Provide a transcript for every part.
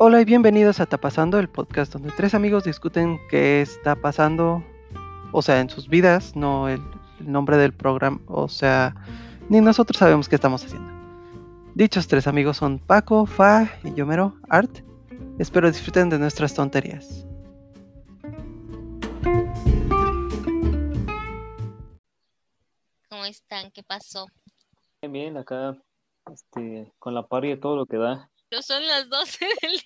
Hola y bienvenidos a Tapasando, el podcast donde tres amigos discuten qué está pasando, o sea, en sus vidas, no el, el nombre del programa, o sea, ni nosotros sabemos qué estamos haciendo. Dichos tres amigos son Paco, Fa y Yomero Art. Espero disfruten de nuestras tonterías. ¿Cómo están? ¿Qué pasó? Bien, bien, acá, este, con la party de todo lo que da. Pero son las 12 del...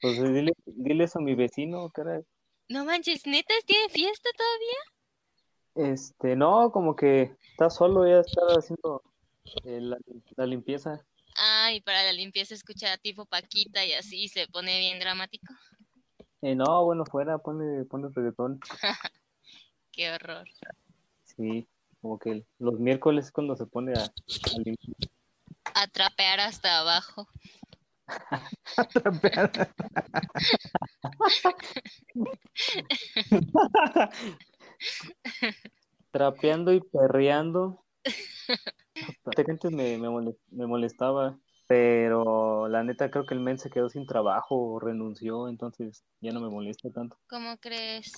Pues dile, dile eso a mi vecino, cara. No manches, ¿neta tiene fiesta todavía? Este, no, como que está solo, ya está haciendo eh, la, la limpieza. Ah, y para la limpieza escucha tipo Paquita y así se pone bien dramático. Eh, no, bueno, fuera, pone, pone reggaetón. Qué horror. Sí, como que los miércoles es cuando se pone a, a limpiar. A trapear hasta abajo. Trapeando y perreando. Antes me, me, mole- me molestaba, pero la neta creo que el men se quedó sin trabajo o renunció, entonces ya no me molesta tanto. ¿Cómo crees?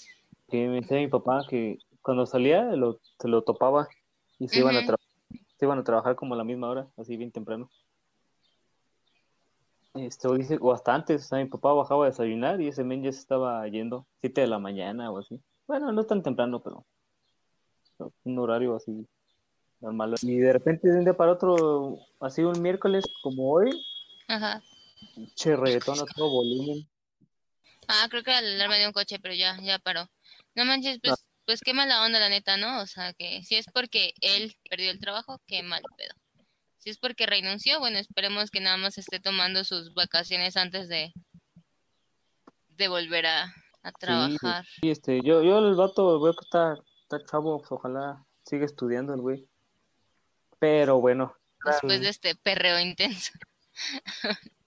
Que me decía mi papá que cuando salía lo, se lo topaba y se iban a se iban a trabajar como a la misma hora, así bien temprano. Este, o dice, o sea, mi papá bajaba a desayunar y ese men ya se estaba yendo, 7 de la mañana o así. Bueno, no tan temprano, pero un horario así normal. Y de repente de un día para otro, así un miércoles como hoy, Ajá. che reggaetón a todo volumen. Ah, creo que era la alarma de un coche, pero ya, ya paró. No manches, pues, pues qué mala onda la neta, ¿no? O sea, que si es porque él perdió el trabajo, qué mal pedo. Si es porque renunció, bueno, esperemos que nada más esté tomando sus vacaciones antes de, de volver a, a trabajar. Y este, yo, yo el vato veo que está, está chavo, pues, ojalá siga estudiando el güey. Pero bueno, Después de este perreo intenso.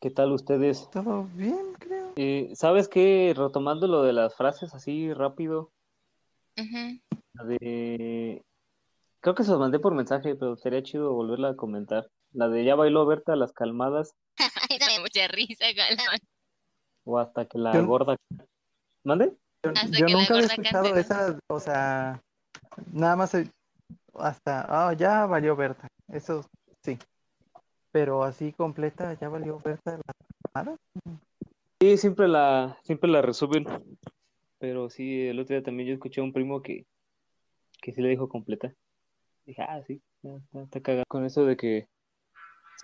¿qué tal ustedes? ¿Todo bien, creo? Eh, ¿sabes qué? Retomando lo de las frases así rápido, Ujú. la de... Creo que se los mandé por mensaje, pero sería chido volverla a comentar. La de ya bailó Berta las calmadas Ay, dame mucha risa, galán. o hasta que la Yo- gorda... ¿Mande? Yo, nunca había escuchado cante, ¿no? esa, o sea, nada más el- hasta, ah, ya valió Berta, eso sí, pero así completa, ya valió Berta la llamada. Sí, siempre la, siempre la resuben. Pero sí, el otro día también yo escuché a un primo que, que sí la dijo completa. Dije, ah, sí, está, cagado con eso de que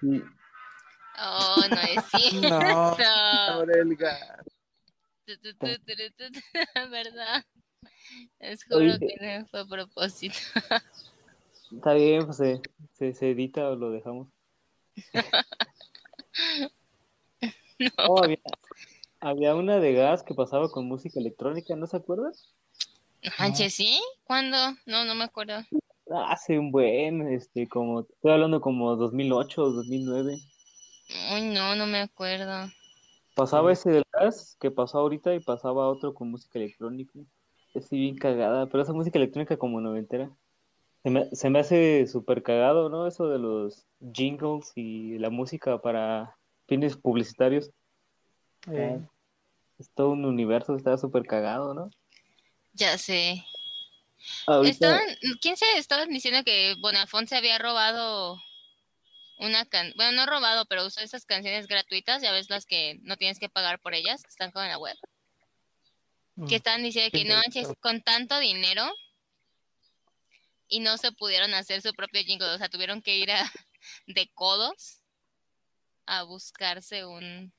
sí, Oh, no es cierto. No, Aurelga. ¿Verdad? Les juro Oye. que no fue a propósito. está bien, pues se, se, se edita o lo dejamos. Oh, había, había una de gas que pasaba con música electrónica, ¿no se acuerdan? Manches, ¿sí? ¿Cuándo? No, no me acuerdo. Hace un buen, este, como, estoy hablando como 2008 o 2009. Uy, no, no me acuerdo. Pasaba ese del gas que pasó ahorita y pasaba otro con música electrónica. Así bien cagada, pero esa música electrónica como noventera. Se me, se me hace súper cagado, ¿no? Eso de los jingles y la música para fines publicitarios. Eh, Es todo un universo, está súper cagado, ¿no? Ya sé. Ahorita, Estaban, ¿quién se estaban diciendo que Bonafont se había robado una can, bueno, no robado, pero usó esas canciones gratuitas, ya ves las que no tienes que pagar por ellas, que están como en la web, que estaban diciendo que no manches, con tanto dinero y no se pudieron hacer su propio jingle, o sea, tuvieron que ir a, de codos a buscarse un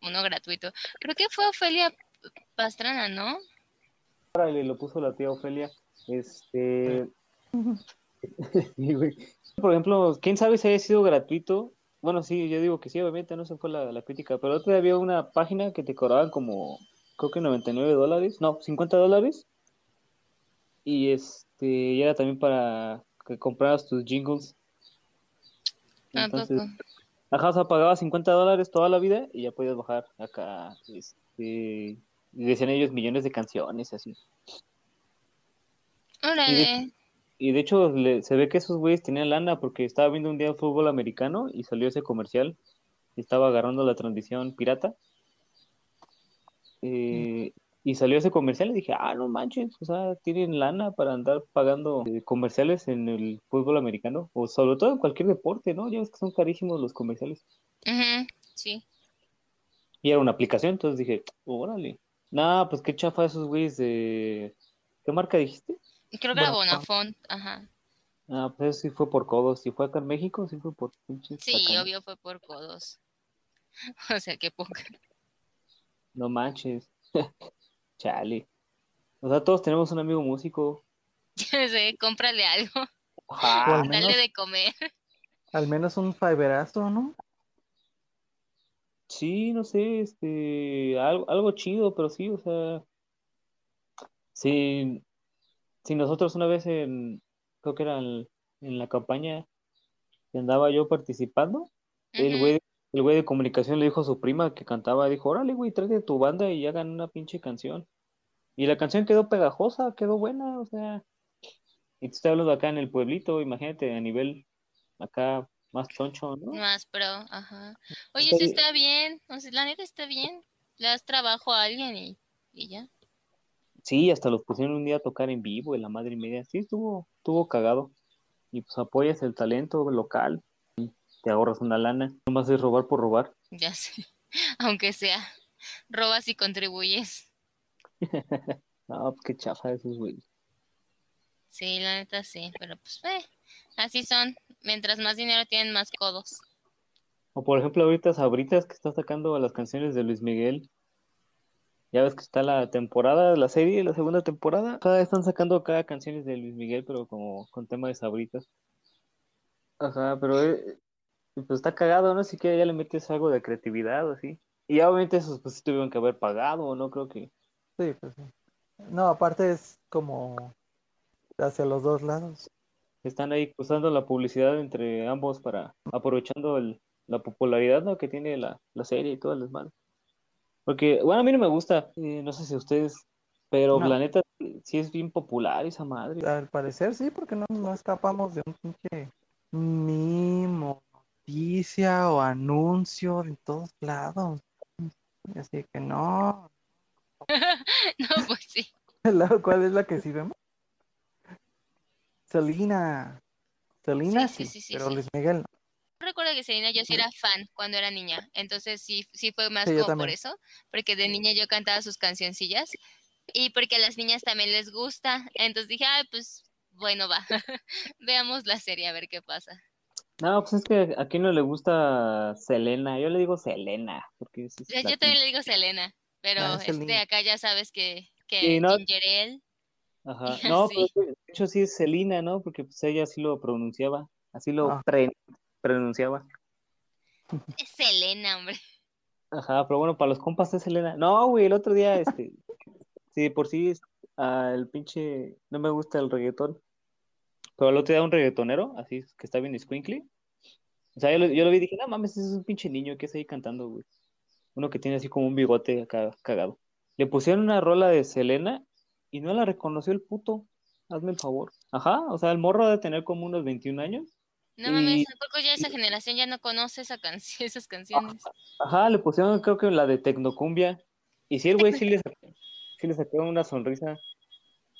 uno gratuito. Creo que fue Ofelia Pastrana, ¿no? Órale, lo puso la tía Ofelia. Este. Sí, güey. Por ejemplo, quién sabe si haya sido gratuito. Bueno, sí, yo digo que sí, obviamente, no se fue la, la crítica. Pero otro día había una página que te cobraban como, creo que 99 dólares, no, 50 dólares. Y este, y era también para que compraras tus jingles. ¿A Entonces, ajá, o sea, pagabas 50 dólares toda la vida y ya podías bajar acá, este, y decían ellos millones de canciones así. Órale. Y Y de hecho le- se ve que esos güeyes tenían lana porque estaba viendo un día el fútbol americano y salió ese comercial y estaba agarrando la transmisión pirata. Eh, y salió ese comercial y dije, ah, no manches, o sea, tienen lana para andar pagando eh, comerciales en el fútbol americano o sobre todo en cualquier deporte, ¿no? Ya ves que son carísimos los comerciales. Ujú, sí. Y era una aplicación, entonces dije, órale. Nah, pues qué chafa esos güeyes de... ¿Qué marca dijiste? Creo que era Bonafont. Ajá. Ah, pues sí fue por codos. Si fue acá en México, sí fue por pinches Sí, obvio fue por codos. O sea, qué poca. No manches. Chale. O sea, todos tenemos un amigo músico. Ya sé, cómprale algo, menos- dale de comer. Al menos un fiberazo, ¿no? Sí, no sé, este, algo, algo chido, pero sí, o sea, sí, si nosotros una vez en, creo que era en, en la campaña que andaba yo participando, el güey, el güey de comunicación le dijo a su prima que cantaba, dijo, órale, güey, tráete tu banda y hagan una pinche canción. Y la canción quedó pegajosa, quedó buena, o sea, y te estoy hablando acá en el pueblito, imagínate, a nivel acá más choncho, ¿no? Más pro, ajá. Oye, eso está bien. O sea, la neta está bien. Le das trabajo a alguien y, y ya. Sí, hasta los pusieron un día a tocar en vivo, en la madre y media. Sí, estuvo, estuvo cagado. Y pues apoyas el talento local, y te ahorras una lana. Nomás es robar por robar. Ya sé. Aunque sea, robas y contribuyes. No, pues qué chafa esos güeyes. Sí, la neta sí. Pero pues, eh, así son. Mientras más dinero tienen, más codos. O por ejemplo, ahorita Sabritas que está sacando las canciones de Luis Miguel. Ya ves que está la temporada, la serie, la segunda temporada. Cada están sacando cada canciones de Luis Miguel, pero como con tema de Sabritas. Ajá, pero eh, pues está cagado, ¿no? Así que ya le metes algo de creatividad o así. Y obviamente esos pues sí tuvieron que haber pagado, ¿no? Creo que. Sí, pues sí. No, aparte es como hacia los dos lados. Están ahí usando la publicidad entre ambos para aprovechando el- la popularidad ¿no? que tiene la, la serie y todo el desmadre. Porque, bueno, a mí no me gusta, eh, no sé si ustedes, pero No. la neta sí es bien popular esa madre. Al parecer sí, porque no, no escapamos de un pinche mimo, noticia o anuncio de todos lados. Así que no. No, pues sí. La- ¿Cuál es la que sí vemos? Selena. Selena Sí, sí, sí, pero sí. Luis Miguel no. Recuerdo que Selena yo sí era fan cuando era niña, entonces sí, sí fue más como por eso, porque de niña yo cantaba sus cancioncillas y porque a las niñas también les gusta, entonces dije, ay, pues bueno, va, veamos la serie a ver qué pasa. No, pues es que a quién no le gusta Selena, yo le digo Selena, porque es, es Yo, yo también le digo Selena, pero Ah, este acá ya sabes que, que Sí, no. Ginger Ale, Ajá. Sí. No, pero es que, de hecho sí es Selena, ¿no? Porque pues ella así lo pronunciaba, así lo Ah. pre- pronunciaba. es Selena, hombre. Ajá, pero bueno, para los compas es Selena. No, güey, el otro día, este, sí, de por sí, es- ah, el pinche, no me gusta el reggaetón, pero el otro día un reggaetonero, así, que está bien squinkly, o sea, yo lo, yo lo vi y dije, no mames, ese es un pinche niño que está ahí cantando, güey. Uno que tiene así como un bigote acá cagado. Le pusieron una rola de Selena y no la reconoció el puto. Hazme el favor. Ajá, o sea, el morro de tener como unos 21 años. No Y- mames, ¿a poco ya esa generación ya no conoce esa canción, esas canciones? Ajá, le pusieron creo que la de Tecnocumbia. Y sí, el güey sí le sacó, sí le sacó una sonrisa.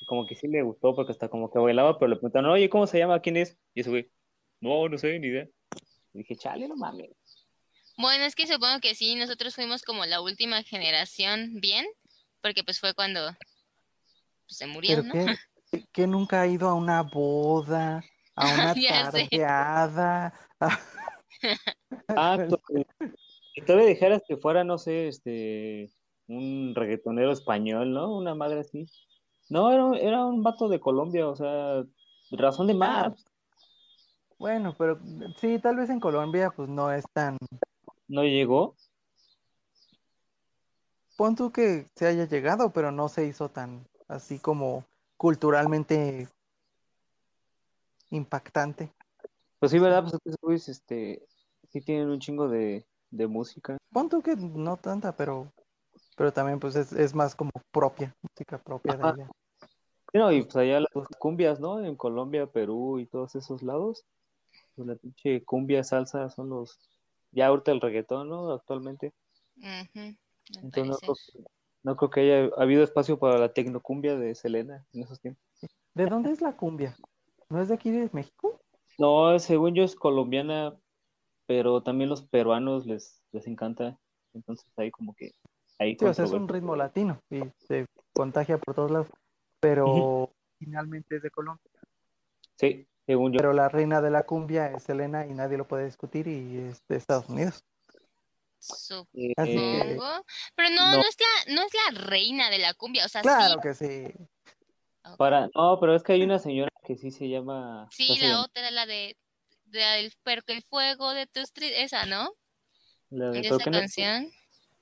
Como que sí le gustó porque hasta como que bailaba, pero le preguntaron, oye, ¿cómo se llama? ¿Quién es? Y ese güey, no, no sé, ni idea. Y dije, chale, no mames. Bueno, es que supongo que sí, nosotros fuimos como la última generación bien, porque pues fue cuando pues, se murió, Pero ¿no? que, que nunca ha ido a una boda, a una tardeada. a- Ah, si todavía dijeras que fuera, no sé, este, un reggaetonero español, ¿no? Una madre así. No, era, era un vato de Colombia, o sea, razón de más. Bueno, pero sí, tal vez en Colombia pues no es tan... No llegó. Pon tú que se haya llegado, pero no se hizo tan así como culturalmente impactante. Pues sí, ¿verdad? Pues estos güeyes, este, sí tienen un chingo de, de música. Pon tú que no tanta, pero, pero también pues es, es más como propia, música propia de ella. No, y pues allá las cumbias, ¿no? En Colombia, Perú y todos esos lados. Pues la pinche cumbia, salsa son los. Ya ahorita el reggaetón, ¿no? Actualmente. Entonces no no creo que haya habido espacio para la tecnocumbia de Selena en esos tiempos. ¿De dónde es la cumbia? ¿No es de aquí de México? No, según yo es colombiana, pero también los peruanos les, les encanta. Entonces hay como que hay Sí, o sea, es un ritmo latino y se contagia por todos lados, pero finalmente es de Colombia. Sí, según yo. Pero la reina de la cumbia es Selena y nadie lo puede discutir y es de Estados Unidos. Supongo. Eh, que- Pero no, no. no, es la, no es la reina de la cumbia. O sea, Claro sí, que sí. para, no, pero es que hay una señora que sí se llama. sí, ¿cómo se la llama? otra, la de, de la del el fuego de tus tri- esa, ¿no? La de- De ¿pero esa qué no, canción.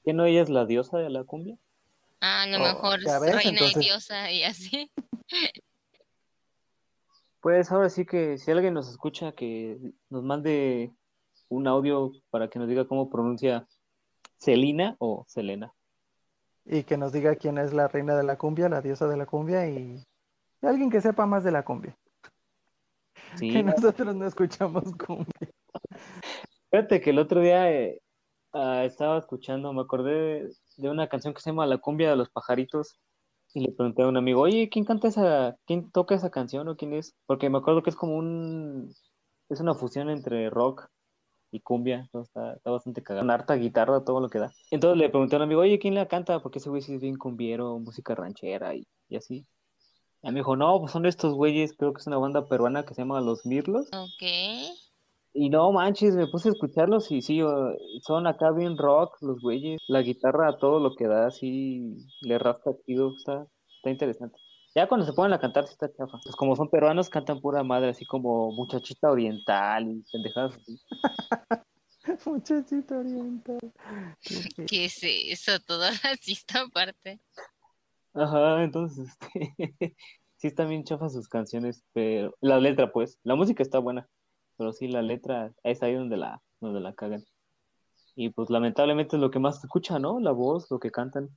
qué no ella es la diosa de la cumbia? Ah, a lo Oh, mejor es ves, reina entonces- y diosa y así. Pues ahora sí que si alguien nos escucha, que nos mande un audio para que nos diga cómo pronuncia Celina o Selena. Y que nos diga quién es la reina de la cumbia, la diosa de la cumbia y, y alguien que sepa más de la cumbia. Sí, Que nosotros no escuchamos cumbia. fíjate que el otro día eh, ah, estaba escuchando, me acordé de, de una canción que se llama La cumbia de los pajaritos y le pregunté a un amigo, oye, ¿quién canta esa, quién toca esa canción o quién es? Porque me acuerdo que es como un, es una fusión entre rock y cumbia, entonces está, está bastante cagado, una harta guitarra, todo lo que da. Entonces le pregunté a un amigo, oye, ¿quién la canta? Porque ese güey sí es bien cumbiero, música ranchera y, y así. Y me dijo, no, pues son estos güeyes, creo que es una banda peruana que se llama Los Mirlos. Ok. Y no manches, me puse a escucharlos y sí, son acá bien rock los güeyes. La guitarra todo lo que da, así le rasca chido, está, está interesante. Ya cuando se ponen a cantar, sí está chafa. Pues como son peruanos, cantan pura madre, así como muchachita oriental y pendejadas así. Muchachito oriental. ¿Qué es eso? Todo racista aparte. Ajá, entonces, este, sí están bien chafas sus canciones, pero la letra, pues, la música está buena, pero sí, la letra es ahí donde la, donde la cagan. Y pues lamentablemente es lo que más se escucha, ¿no? La voz, lo que cantan.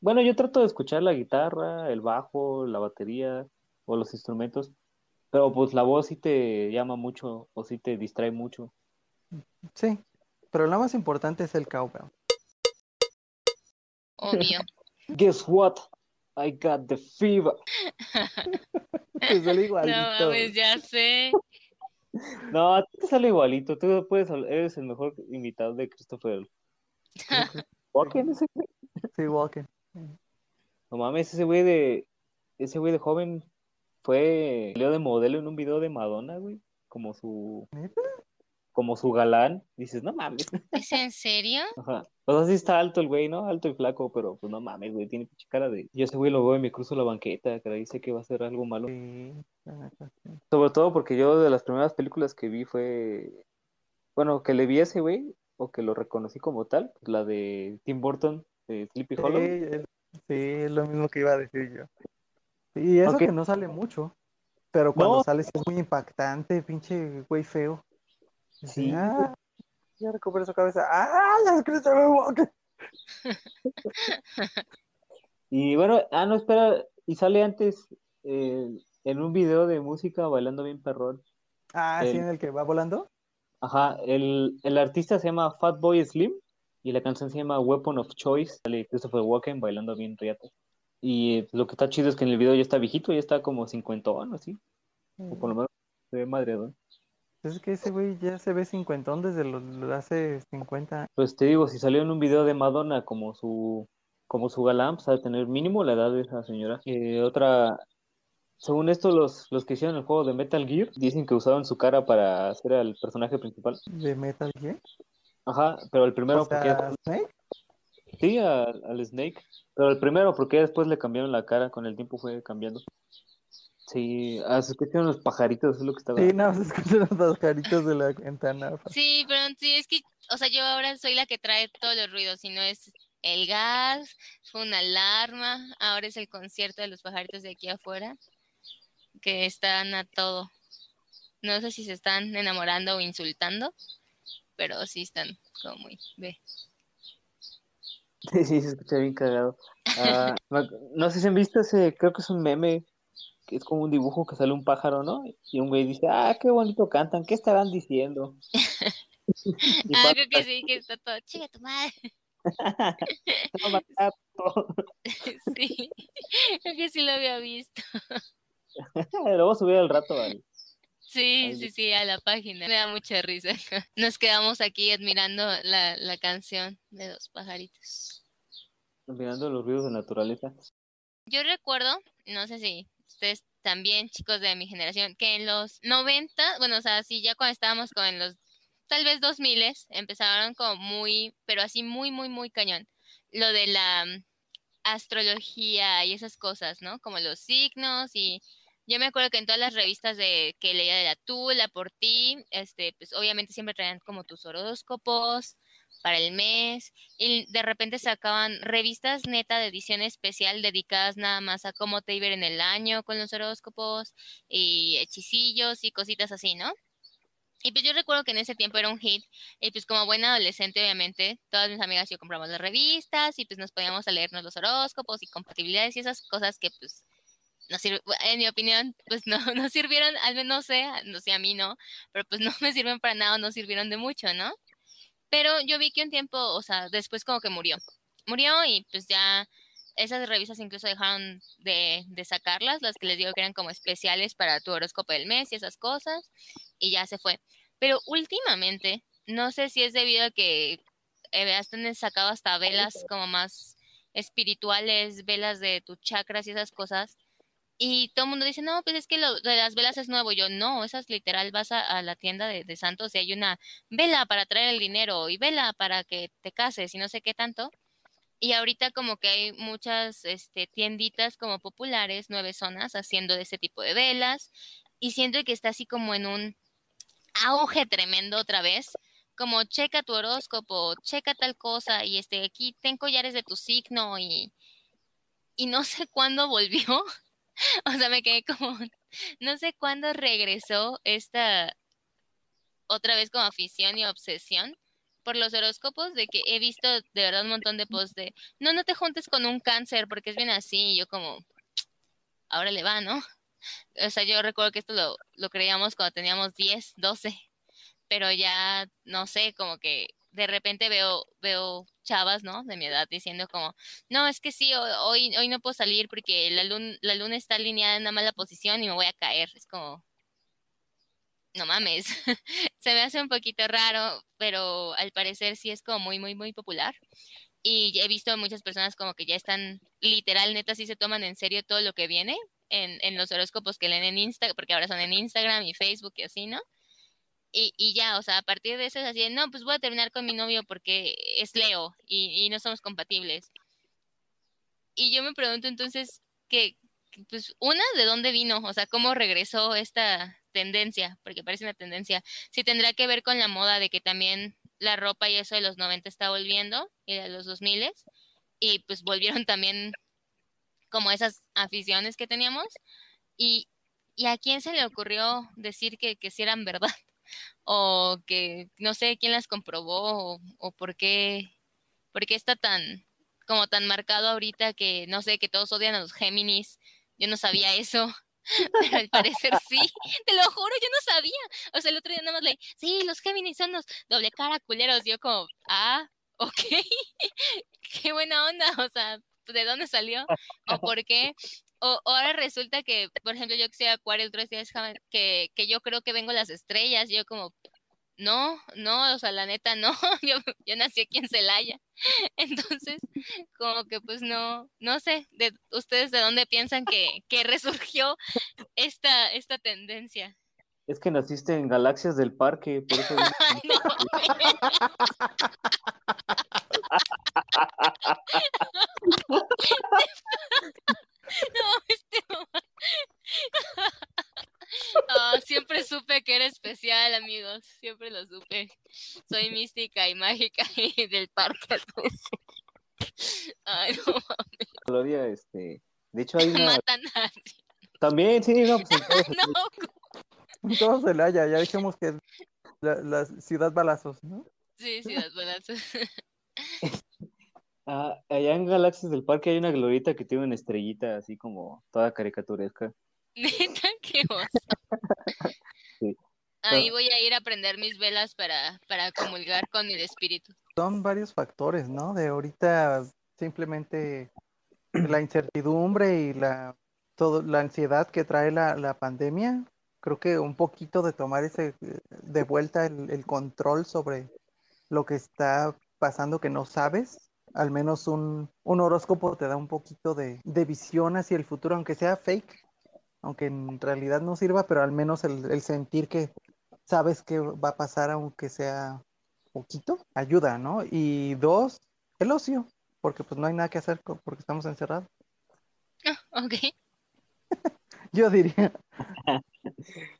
Bueno, yo trato de escuchar la guitarra, el bajo, la batería o los instrumentos, pero pues la voz sí te llama mucho o sí te distrae mucho. Sí, pero lo más importante es el cowbell. Obvio. Guess what? I got the fever. Te sale No igualito. mames, ya sé. No, a ti te sale igualito. Tú puedes, hablar- eres el mejor invitado de Christopher Walken, ese. Sí, Walken. No mames, ese güey de, ese güey de joven fue, salió de modelo en un video de Madonna, güey, como su, ¿Neta? como su galán. Dices, no mames. ¿Es en serio? Ajá. O sea, sí está alto el güey, ¿no? Alto y flaco, pero pues no mames, güey, tiene pinche cara de. Yo ese güey lo veo y me cruzo la banqueta, que dice que va a ser algo malo. Sí. Sobre todo porque yo de las primeras películas que vi fue, bueno, que le vi a ese güey, o que lo reconocí como tal, la de Tim Burton, de Sleepy Sí, Hollow. sí, es lo mismo que iba a decir yo. Y eso que no sale mucho, pero cuando No. sale es muy impactante, pinche güey feo. Sí. Ah, ya recupera su cabeza. ¡Ah! Ya es Christopher Walken. Y bueno, ah, no, espera, y sale antes eh, en un video de música bailando bien perrón. Ah, sí, en el que va volando. Ajá, el, el artista se llama Fatboy Slim y la canción se llama Weapon of Choice. Sale Christopher Walken bailando bien riata. Y lo que está chido es que en el video ya está viejito, ya está como cincuentón, así, o por lo menos se ve madreadón. Es que ese güey ya se ve cincuentón desde lo, lo hace 50 años. Pues te digo, si salió en un video de Madonna como su, como su galán, pues tener mínimo la edad de esa señora. Eh, otra, según esto, los, los que hicieron el juego de Metal Gear dicen que usaron su cara para hacer al personaje principal. de Metal Gear. Ajá, pero el primero O sea, porque Snake. sí, al, al Snake, pero el primero porque después le cambiaron la cara, con el tiempo fue cambiando. Sí, ah, se escuchan los pajaritos, es lo que estaba. Sí, no, se escuchan los pajaritos de la ventana. Sí, pero sí, es que, o sea, yo ahora soy la que trae todos los ruidos, si no es el gas, fue una alarma, ahora es el concierto de los pajaritos de aquí afuera, que están a todo. No sé si se están enamorando o insultando, pero sí están como muy, ve. Sí, sí, se escucha bien cagado. Ah, no sé si han visto ese, creo que es un meme, que es como un dibujo que sale un pájaro, ¿no? Y un güey dice, ah, qué bonito cantan, ¿qué estarán diciendo? Ah, creo que sí, que está todo, chica tu madre. Sí, creo que sí lo había visto. Lo voy a subir al rato al, Sí, sí, sí, a la página. Me da mucha risa. Nos quedamos aquí admirando la, la canción de los pajaritos. mirando los ruidos de naturaleza. Yo recuerdo, no sé si ustedes también, chicos de mi generación, que en los 90, bueno, o sea, sí, ya cuando estábamos con los, tal vez 2000, empezaron como muy, pero así muy, muy, muy cañón. Lo de la mm, astrología y esas cosas, ¿no? Como los signos y yo me acuerdo que en todas las revistas de que leía de la Tula por ti, este, pues obviamente siempre traían como tus horóscopos para el mes y de repente sacaban revistas neta de edición especial dedicadas nada más a cómo te iba en el año con los horóscopos y hechicillos y cositas así, ¿no? Y pues yo recuerdo que en ese tiempo era un hit y pues como buena adolescente obviamente todas mis amigas y yo compramos las revistas y pues nos podíamos a leernos los horóscopos y compatibilidades y esas cosas que pues no sirve, en mi opinión, pues no, no sirvieron, al menos no sé, no sé, a mí no, pero pues no me sirven para nada, no sirvieron de mucho, ¿no? Pero yo vi que un tiempo, o sea, después como que murió. Murió y pues ya esas revistas incluso dejaron de, de sacarlas, las que les digo que eran como especiales para tu horóscopo del mes y esas cosas, y ya se fue. Pero últimamente, no sé si es debido a que hasta sacado hasta velas como más espirituales, velas de tus chakras y esas cosas. Y todo el mundo dice, no, pues es que lo de las velas es nuevo. Yo, no, esas literal vas a, la tienda de, de, santos y hay una vela para traer el dinero y vela para que te cases y no sé qué tanto. Y ahorita como que hay muchas este, tienditas como populares, nueve zonas, haciendo de ese tipo de velas. Y siento que está así como en un auge tremendo otra vez. Como checa tu horóscopo, checa tal cosa y este, aquí ten collares de tu signo y, y no sé cuándo volvió. O sea, me quedé como, no sé cuándo regresó esta otra vez como afición y obsesión por los horóscopos, de que he visto de verdad un montón de posts de, no, no te juntes con un cáncer porque es bien así, y yo como, ahora le va, ¿no? O sea, yo recuerdo que esto lo, lo creíamos cuando teníamos 10, 12, pero ya, no sé, como que de repente veo, veo chavas, ¿no? De mi edad diciendo como, no, es que sí, hoy, hoy no puedo salir porque la luna, la luna está alineada en una mala posición y me voy a caer. Es como, no mames, se me hace un poquito raro, pero al parecer sí es como muy, muy, muy popular. Y he visto muchas personas como que ya están literal, neta, sí se toman en serio todo lo que viene en, en los horóscopos que leen en Instagram, porque ahora son en Instagram y Facebook y así, ¿no? Y, ya, o sea, a partir de eso es así, no, pues voy a terminar con mi novio porque es Leo y, no somos compatibles. Y yo me pregunto entonces, que, pues, una, ¿de dónde vino? O sea, ¿cómo regresó esta tendencia? Porque parece una tendencia. Si tendrá que ver con la moda de que también la ropa y eso de los 90 está volviendo y de los 2000 y pues volvieron también como esas aficiones que teníamos. Y, y a quién se le ocurrió decir que, que eran verdad o que no sé quién las comprobó o, o por qué por qué está tan como tan marcado ahorita que no sé que todos odian a los Géminis. Yo no sabía eso pero al parecer sí te lo juro yo no sabía. O sea el otro día nada más leí sí los Géminis son los doble cara culeros yo como ah ok qué buena onda o sea de dónde salió o por qué o, o, ahora resulta que, por ejemplo, yo que soy Acuario, otros días que, que yo creo que vengo las estrellas, yo como, no, no, o sea, la neta no, yo, yo nací aquí en Celaya. Entonces, como que pues no, no sé, de ustedes de dónde piensan que, que resurgió esta, esta tendencia. Es que naciste en Galaxias del Parque, por eso... Ay, no. No, este oh, siempre supe que era especial, amigos. Siempre lo supe. Soy mística y mágica y del parque. Ay, no mames. Gloria, este. De hecho, hay una. Matan a También, sí, no, pues en todos, No, En todo Celaya, ya dijimos que la, la ciudad balazos, ¿no? sí, las balazos. Ah, allá en Galaxias del Parque hay una glorieta que tiene una estrellita así como toda caricaturesca. Neta, Sí. Ahí voy a ir a prender mis velas para, para comulgar con el espíritu. Son varios factores, ¿no? De ahorita simplemente la incertidumbre y la, todo, la ansiedad que trae la, la pandemia. Creo que un poquito de tomar ese, de vuelta el, el control sobre lo que está pasando que no sabes. Al menos un, un horóscopo te da un poquito de, de visión hacia el futuro, aunque sea fake, aunque en realidad no sirva, pero al menos el, el sentir que sabes que va a pasar, aunque sea poquito, ayuda, ¿no? Y dos, el ocio, porque pues no hay nada que hacer porque estamos encerrados. Ah, ok. Yo diría,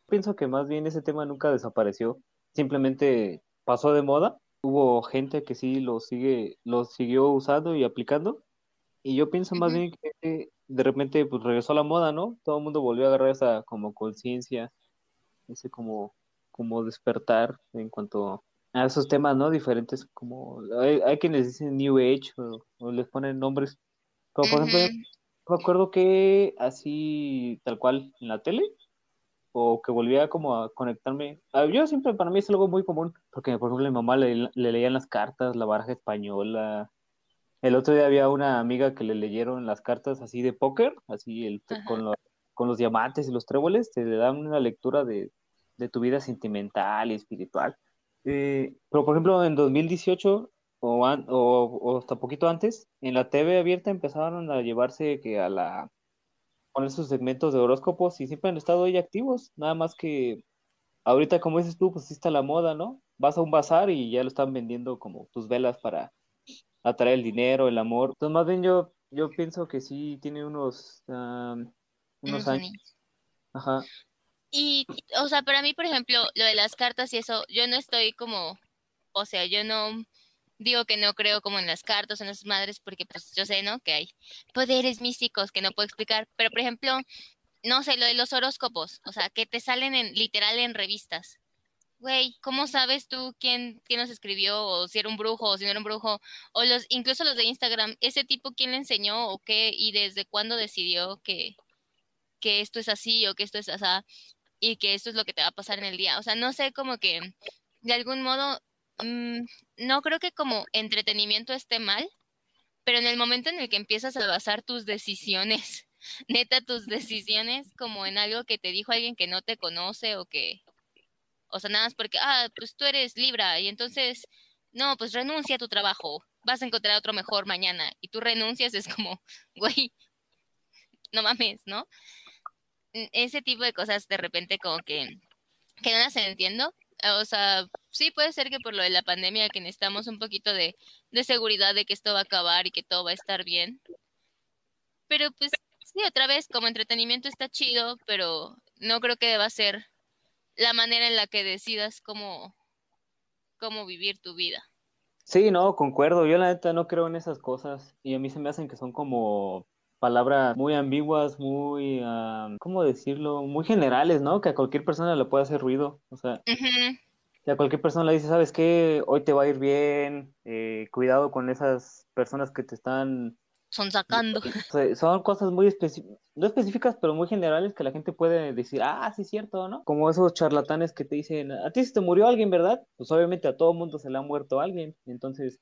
Pienso que más bien ese tema nunca desapareció, simplemente pasó de moda. Hubo gente que sí lo sigue, lo siguió usando y aplicando, y yo pienso más bien que de repente pues regresó a la moda, ¿no? Todo el mundo volvió a agarrar esa como conciencia, ese como, como despertar en cuanto a esos temas, ¿no? Diferentes, como hay, hay quienes dicen New Age o, o les ponen nombres, pero por ejemplo, me acuerdo que así, tal cual, en la tele, o que volvía como a conectarme. Ah, Yo siempre, para mí es algo muy común, porque por ejemplo mi mamá le, le leían las cartas, la baraja española. El otro día había una amiga que le leyeron las cartas así de póker, así el, con, lo- con los diamantes y los tréboles, te le dan una lectura de, de tu vida sentimental y espiritual. Eh, pero por ejemplo en 2018 o, an- o, o hasta poquito antes, en la TV abierta empezaron a llevarse que a la poner sus segmentos de horóscopos y siempre han estado ahí activos, nada más que ahorita como dices tú, pues sí está la moda, ¿no? Vas a un bazar y ya lo están vendiendo como tus velas para atraer el dinero, el amor. Entonces más bien yo, yo pienso que sí tiene unos, am, unos años, ajá, Y, o sea, para mí, por ejemplo, lo de las cartas y eso, yo no estoy como, o sea, yo no digo que no creo como en las cartas en esas madres, porque pues yo sé, ¿no? Que hay poderes místicos que no puedo explicar, pero por ejemplo, no sé, lo de los horóscopos, o sea, que te salen en literal en revistas. Güey, ¿cómo sabes tú quién, quién los escribió o si era un brujo o si no era un brujo? O los, incluso los de Instagram, ese tipo quién le enseñó o qué y desde cuándo decidió que, que esto es así o que esto es así y que esto es lo que te va a pasar en el día. O sea, no sé, como que de algún modo, mm, no creo que como entretenimiento esté mal, pero en el momento en el que empiezas a basar tus decisiones, neta, tus decisiones como en algo que te dijo alguien que no te conoce o que, o sea, nada más porque, ah, pues tú eres Libra y entonces, no, pues renuncia a tu trabajo, vas a encontrar otro mejor mañana y tú renuncias, es como, güey, no mames, ¿no? Ese tipo de cosas de repente como que, que no las entiendo. O sea, sí puede ser que por lo de la pandemia que necesitamos un poquito de, de seguridad de que esto va a acabar y que todo va a estar bien. Pero pues sí, otra vez, como entretenimiento está chido, pero no creo que deba ser la manera en la que decidas cómo, cómo vivir tu vida. Sí, no, concuerdo. Yo la neta no creo en esas cosas y a mí se me hacen que son como palabras muy ambiguas, muy, ah, ¿cómo decirlo? Muy generales, ¿no? Que a cualquier persona le puede hacer ruido. O sea, Ujú. si a cualquier persona le dice, ¿sabes qué? Hoy te va a ir bien, eh, cuidado con esas personas que te están... Son sacando. son cosas muy específicas, no específicas, pero muy generales que la gente puede decir, ah, sí es cierto, ¿no? Como esos charlatanes que te dicen, a ti se te murió alguien, ¿verdad? Pues obviamente a todo mundo se le ha muerto alguien. Entonces,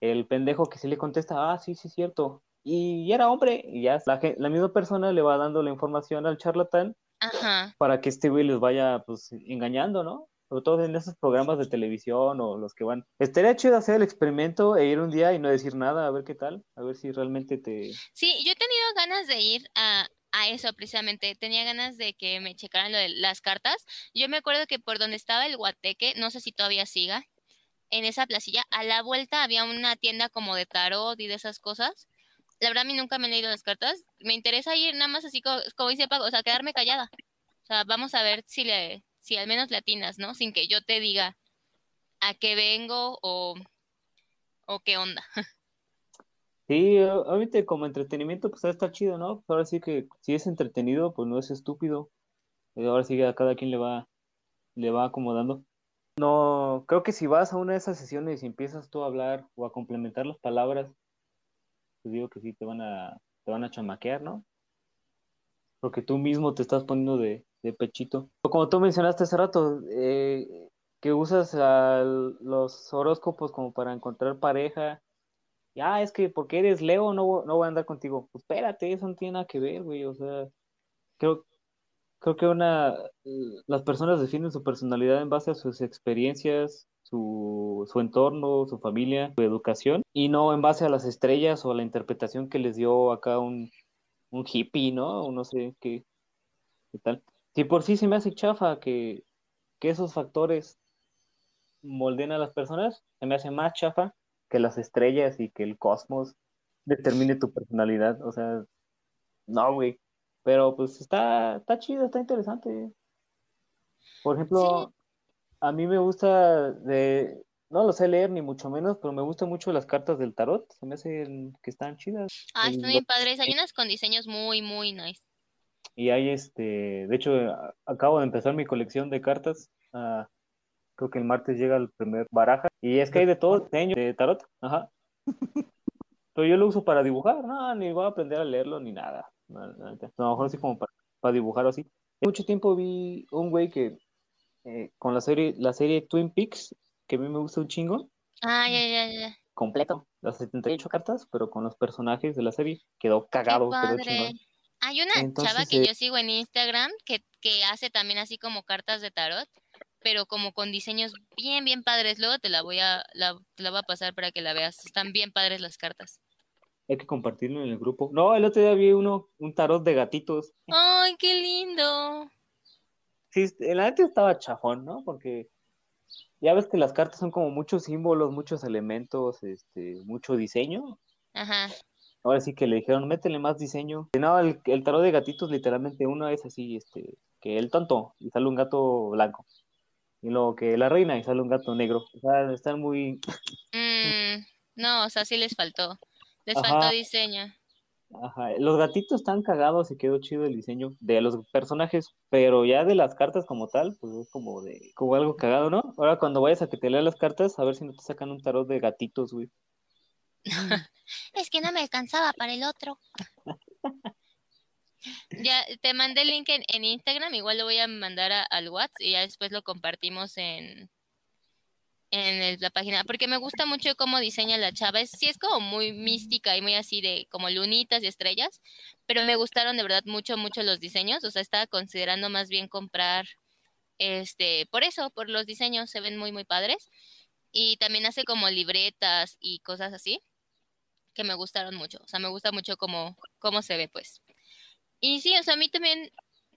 el pendejo que sí le contesta, ah, sí, sí es cierto. Y era hombre, y ya la, la misma persona le va dando la información al charlatán Ajá. para que este güey les vaya pues engañando, ¿no? Sobre todo en esos programas de televisión o los que van. Estaría chido hacer el experimento e ir un día y no decir nada, a ver qué tal, a ver si realmente te... Sí, yo he tenido ganas de ir a, a eso precisamente. Tenía ganas de que me checaran lo de las cartas. Yo me acuerdo que por donde estaba el Guateque, no sé si todavía siga, en esa placilla, a la vuelta había una tienda como de tarot y de esas cosas. La verdad, a mí nunca me han leído las cartas. Me interesa ir nada más así como, como dice Paco, o sea, quedarme callada. O sea, vamos a ver si le, si al menos le atinas, ¿no? Sin que yo te diga a qué vengo o, o qué onda. Sí, obviamente como entretenimiento pues está chido, ¿no? Ahora sí que si es entretenido pues no es estúpido. Eh, Ahora sí que a cada quien le va, le va acomodando. No, creo que si vas a una de esas sesiones y empiezas tú a hablar o a complementar las palabras pues digo que sí te van a, te van a chamaquear, ¿no? Porque tú mismo te estás poniendo de, de pechito. Como tú mencionaste hace rato, eh, que usas los horóscopos como para encontrar pareja. Ya, es que porque eres Leo no, no voy a andar contigo. Pues espérate, eso no tiene nada que ver, güey. O sea, creo, creo que una, las personas definen su personalidad en base a sus experiencias, su, su entorno, su familia, su educación, y no en base a las estrellas o a la interpretación que les dio acá un, un hippie, ¿no? O no sé qué, qué tal. Si por sí se me hace chafa que, que esos factores molden a las personas, se me hace más chafa que las estrellas y que el cosmos determine tu personalidad. O sea, no, güey. Pero pues está, está chido, está interesante. Por ejemplo, a mí me gusta de, no lo sé leer ni mucho menos, pero me gustan mucho las cartas del tarot. Se me hacen que están chidas. Ah, están bien padres. Hay unas con diseños muy, muy nice. Y hay este, de hecho, acabo de empezar mi colección de cartas. Ah, creo que el martes llega el primer baraja. Y es que hay de todo diseño de tarot. Ajá. Pero yo lo uso para dibujar, no, ni voy a aprender a leerlo ni nada. A lo mejor así como para, para dibujar así. Mucho tiempo vi un güey que eh, con la serie, la serie Twin Peaks, que a mí me gusta un chingo. Ah, ya, ya, ya. Completo, las 78 cartas, pero con los personajes de la serie. Quedó cagado, quedó chingón. Hay una chava que yo sigo en Instagram que, que hace también así como cartas de tarot, pero como con diseños bien, bien padres. Luego te la voy a, la, te la voy a pasar para que la veas. Están bien padres las cartas. Hay que compartirlo en el grupo. No, el otro día vi uno, un tarot de gatitos. ¡Ay, qué lindo! Sí, la neta estaba chafón, ¿no? Porque ya ves que las cartas son como muchos símbolos, muchos elementos, este, mucho diseño. Ajá. Ahora sí que le dijeron, métele más diseño. No, el, el tarot de gatitos, literalmente, uno es así, este, que el tonto, y sale un gato blanco. Y luego que la reina, y sale un gato negro. O sea, están muy... Mm, no, o sea, sí les faltó. Les faltó diseño. Ajá, los gatitos están cagados y quedó chido el diseño de los personajes, pero ya de las cartas como tal, pues es como de, como algo cagado, ¿no? Ahora cuando vayas a que te lean las cartas, a ver si no te sacan un tarot de gatitos, güey. es que no me alcanzaba para el otro. ya te mandé el link en, Instagram, igual lo voy a mandar al WhatsApp y ya después lo compartimos en, en la página, porque me gusta mucho cómo diseña la chava. Es, sí es como muy mística y muy así de como lunitas y estrellas, pero me gustaron de verdad mucho, mucho los diseños. O sea, estaba considerando más bien comprar, este, por eso, por los diseños, se ven muy, muy padres. Y también hace como libretas y cosas así, que me gustaron mucho. O sea, me gusta mucho cómo, cómo se ve, pues. Y sí, o sea, a mí también,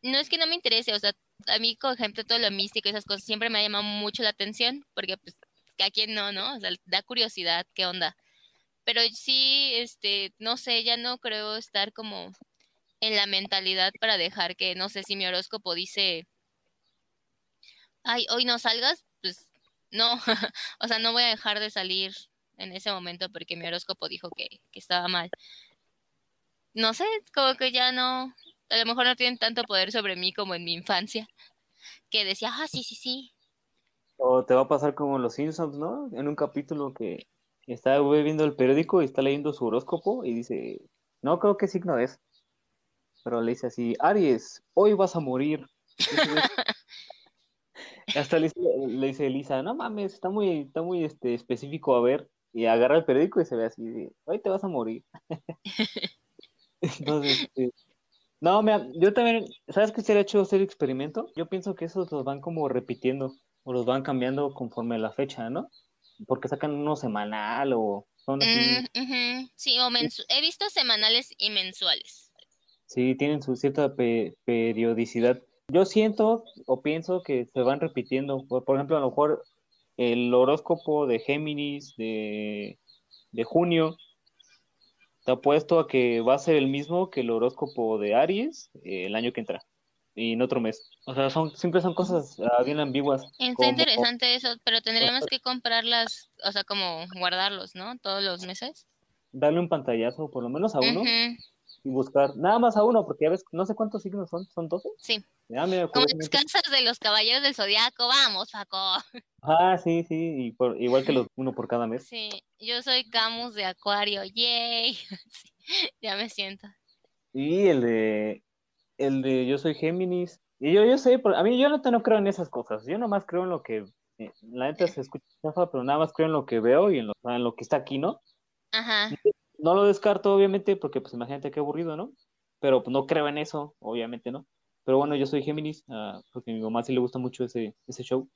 no es que no me interese, o sea, a mí, por ejemplo, todo lo místico y esas cosas siempre me ha llamado mucho la atención, porque pues a quien no, ¿no? O sea, da curiosidad, qué onda. Pero sí, este, no sé, ya no creo estar como en la mentalidad para dejar que, no sé, si mi horóscopo dice, ay, hoy no salgas, pues no, o sea, no voy a dejar de salir en ese momento porque mi horóscopo dijo que, que estaba mal. No sé, como que ya no, a lo mejor no tienen tanto poder sobre mí como en mi infancia, que decía, ah, sí, sí, sí, o te va a pasar como los Simpsons, ¿no? En un capítulo que está viendo el periódico y está leyendo su horóscopo y dice, no creo qué signo es. Pero le dice así, Aries, hoy vas a morir. Hasta le, dice Elisa, no mames, está muy, está muy este, específico a ver. Y agarra el periódico y se ve así, hoy te vas a morir. Entonces, este, no, mira, yo también, ¿sabes qué sería hecho hacer experimento? Yo pienso que esos los van como repitiendo o los van cambiando conforme a la fecha, ¿no? Porque sacan uno semanal o son así. Mm, sí, o he visto semanales y mensuales. Sí, tienen su cierta periodicidad. Yo siento o pienso que se van repitiendo. Por, ejemplo, a lo mejor el horóscopo de Géminis de, de junio te apuesto a que va a ser el mismo que el horóscopo de Aries eh, el año que entra y en otro mes. O sea, son siempre son cosas ah, bien ambiguas. Está interesante eso, pero tendríamos que comprarlas, o sea, como guardarlos, ¿no? Todos los meses. Darle un pantallazo, por lo menos a uno, y buscar, nada más a uno, porque ya ves, no sé cuántos signos son, ¿son 12? Sí. Ah, mira, Como casas de los caballeros del zodiaco, vamos, Paco. Ah, sí, sí, y por, igual que los uno por cada mes. Sí, yo soy Camus de Acuario, yay. Sí, ya me siento. Y el de, el de yo soy Géminis. Y yo, yo sé, a mí yo no, no creo en esas cosas. Yo nomás creo en lo que, eh, la neta se escucha pero nada más creo en lo que veo y en lo, en lo que está aquí, ¿no? Ajá. No lo descarto, obviamente, porque pues imagínate qué aburrido, ¿no? Pero pues no creo en eso, obviamente, ¿no? Pero bueno, yo soy Géminis, ah, porque a mi mamá sí le gusta mucho ese, ese show.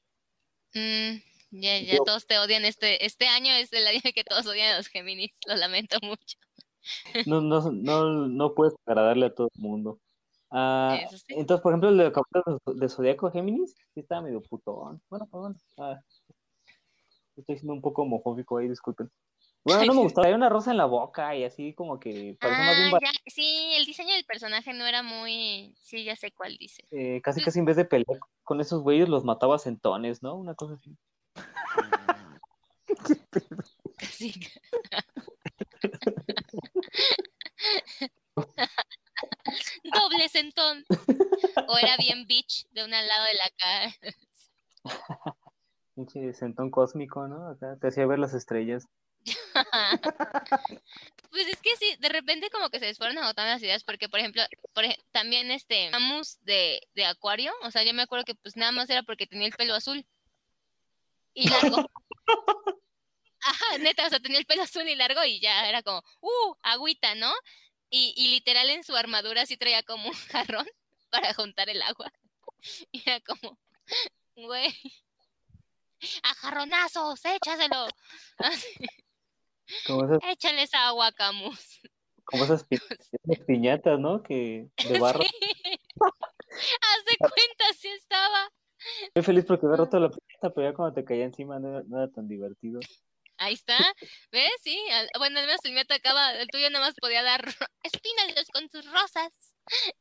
Mm, ya, ya Yo- todos te odian. Este, este año es el año que todos odian a los Géminis. Lo lamento mucho. No, no, no, no puedes agradarle a todo el mundo. Ah, sí. entonces, por ejemplo, el de de, Zodíaco Géminis, sí estaba medio putón. Bueno, pues bueno. ah, estoy siendo un poco homofóbico ahí, disculpen. Bueno, no me gustaba. Hay una rosa en la boca y así como que parece más bien Ah, ya, sí, el diseño del personaje no era muy. Sí, ya sé cuál dice. eh, casi casi en vez de pelear con esos güeyes los mataba a centones, ¿no? Una cosa así. Sí. Doble sentón. O era bien bitch de un al lado de la cara. Pinche centón cósmico, ¿no? Acá te hacía ver las estrellas. Pues es que sí, de repente como que se les fueron agotando las ideas, porque por ejemplo, por ej- también este Camus de, de Acuario, o sea, yo me acuerdo que pues nada más era porque tenía el pelo azul y largo. Ajá, neta, o sea, tenía el pelo azul y largo y ya era como, uh, agüita, ¿no? Y, y literal en su armadura sí traía como un jarrón para juntar el agua. Y era como, güey, a jarronazos, échaselo. Así, Como esas, agua, Camus. como esas, pi- esas piñatas, ¿no? Que de barro. Haz de cuenta, sí estaba. Estoy feliz porque había roto la piñata, pero ya cuando te caía encima no era, no era tan divertido. Ahí está. ¿Ves? Sí. Bueno, al menos el mío atacaba. El tuyo nada más podía dar espínalos con tus rosas.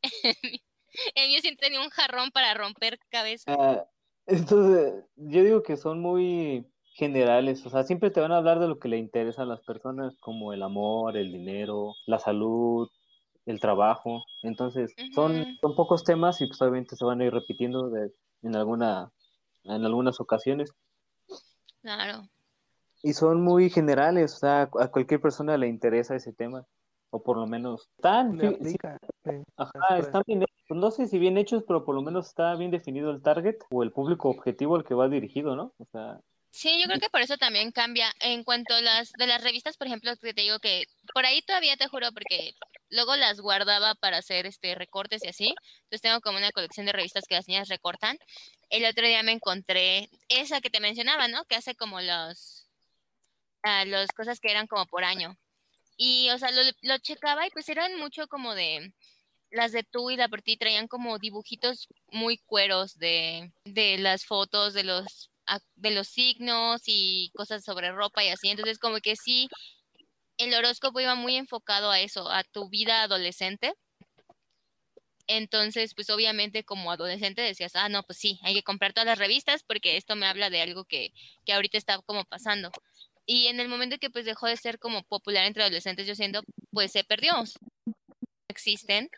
El mío sí tenía un jarrón para romper cabeza. Ah, entonces, yo digo que son muy generales, o sea, siempre te van a hablar de lo que le interesa a las personas, como el amor, el dinero, la salud, el trabajo. Entonces, son, son pocos temas y pues obviamente se van a ir repitiendo de- en alguna, en algunas ocasiones. Claro. Y son muy generales, o sea, a cualquier persona le interesa ese tema, o por lo menos están, Le sí, sí, aplica. sí. ajá, están bien hechos. No sé si bien hechos, pero por lo menos está bien definido el target o el público objetivo al que va dirigido, ¿no? O sea, Sí, yo creo que por eso también cambia. En cuanto a las de las revistas, por ejemplo, que te digo que por ahí todavía te juro, porque luego las guardaba para hacer este recortes y así. Entonces tengo como una colección de revistas que las niñas recortan. El otro día me encontré esa que te mencionaba, ¿no? Que hace como los ah, las cosas que eran como por año. Y, o sea, lo, lo checaba y pues eran mucho como de las de tú y la por ti traían como dibujitos muy cueros de, de las fotos, de los de los signos y cosas sobre ropa y así. Entonces, como que sí, el horóscopo iba muy enfocado a eso, a tu vida adolescente. Entonces, pues obviamente como adolescente decías, ah, no, pues sí, hay que comprar todas las revistas porque esto me habla de algo que, que ahorita está como pasando. Y en el momento que pues dejó de ser como popular entre adolescentes, yo siento, pues se perdió. Existen.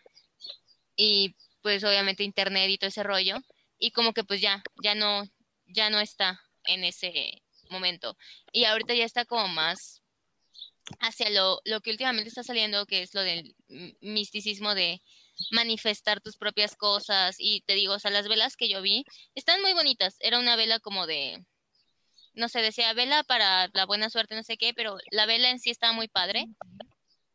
Y pues obviamente internet y todo ese rollo. Y como que pues ya, ya no, ya no está en ese momento. Y ahorita ya está como más hacia lo, lo que últimamente está saliendo, que es lo del misticismo de manifestar tus propias cosas. Y te digo, o sea, las velas que yo vi están muy bonitas. Era una vela como de, no sé, decía vela para la buena suerte, no sé qué, pero la vela en sí estaba muy padre.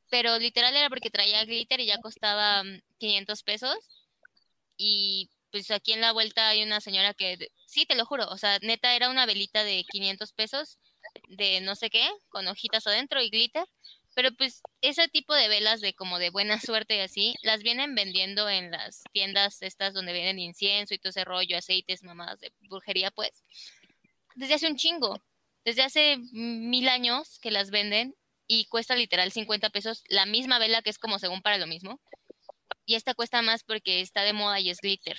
Pero literal era porque traía glitter y ya costaba mm, 500 pesos. Y pues aquí en la vuelta hay una señora que, sí, te lo juro, o sea, neta era una velita de 500 pesos de no sé qué, con hojitas adentro y glitter. Pero pues ese tipo de velas de como de buena suerte y así, las vienen vendiendo en las tiendas estas donde venden incienso y todo ese rollo, aceites, mamadas de brujería, pues. Desde hace un chingo, desde hace mil años que las venden y cuesta literal 50 pesos la misma vela que es como según para lo mismo. Y esta cuesta más porque está de moda y es glitter.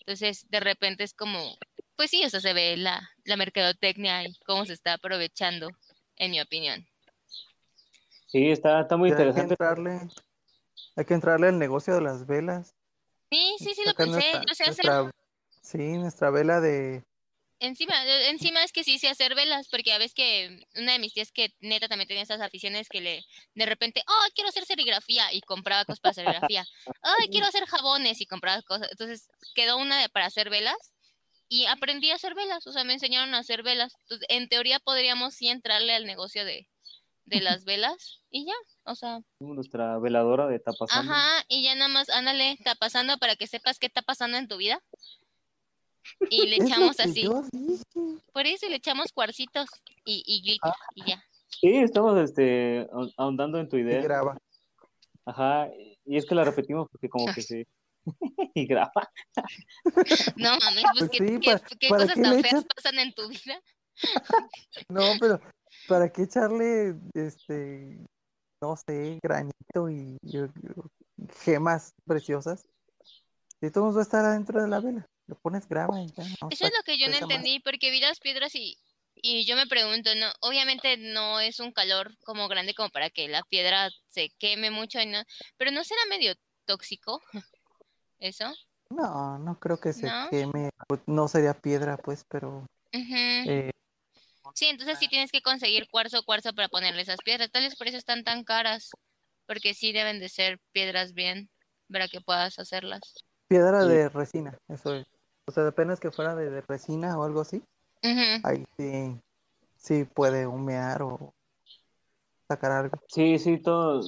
Entonces, de repente es como, pues sí, o sea, se ve la, la mercadotecnia y cómo se está aprovechando, en mi opinión. sí, está, está muy Hay que interesante. entrarle, hay que entrarle al negocio de las velas. Sí, sí, sí lo pensé. nuestra- Yo sé hacer. nuestra- sí, nuestra vela de. Encima, eh, encima es que sí sé hacer velas, porque a veces que una de mis tías que neta también tenía esas aficiones que le de repente, oh, quiero hacer serigrafía y compraba cosas para serigrafía. Ay, quiero hacer jabones y compraba cosas. Entonces quedó una para hacer velas y aprendí a hacer velas, o sea, me enseñaron a hacer velas. Entonces, en teoría podríamos sí entrarle al negocio de, de las velas y ya, o sea, Nuestra veladora de tapasando. Ajá, y ya nada más, ándale, está pasando para que sepas qué está pasando en tu vida. Y le echamos así, por eso y le echamos cuarcitos y, y glitter, y ya. Sí, estamos este, ahon- ahondando en tu Y idea. graba. Ajá, y es que la repetimos porque como que se... y graba. No mames, pues Pues qué, sí, qué- ¿para- qué para cosas qué tan feas echas? pasan en tu vida. No, pero ¿para qué echarle este, no sé, granito y, y- y gemas preciosas? Si todo va a estar adentro de la vela, lo pones grava y ya. no Eso es lo que yo no más. entendí, porque vi las piedras y, y yo me pregunto, no, obviamente no es un calor como grande como para que la piedra se queme mucho, y no, pero no será medio tóxico eso. No, no creo que se ¿No? queme. pues, No sería piedra, pues, pero eh, Sí, entonces sí tienes que conseguir cuarzo cuarzo para ponerle esas piedras. Tal vez por eso están tan caras. Porque sí deben de ser piedras bien para que puedas hacerlas. piedra Sí. de resina, eso es. O sea, apenas que fuera de, de resina o algo así, ahí sí, sí puede humear o sacar algo. Sí, sí, todo,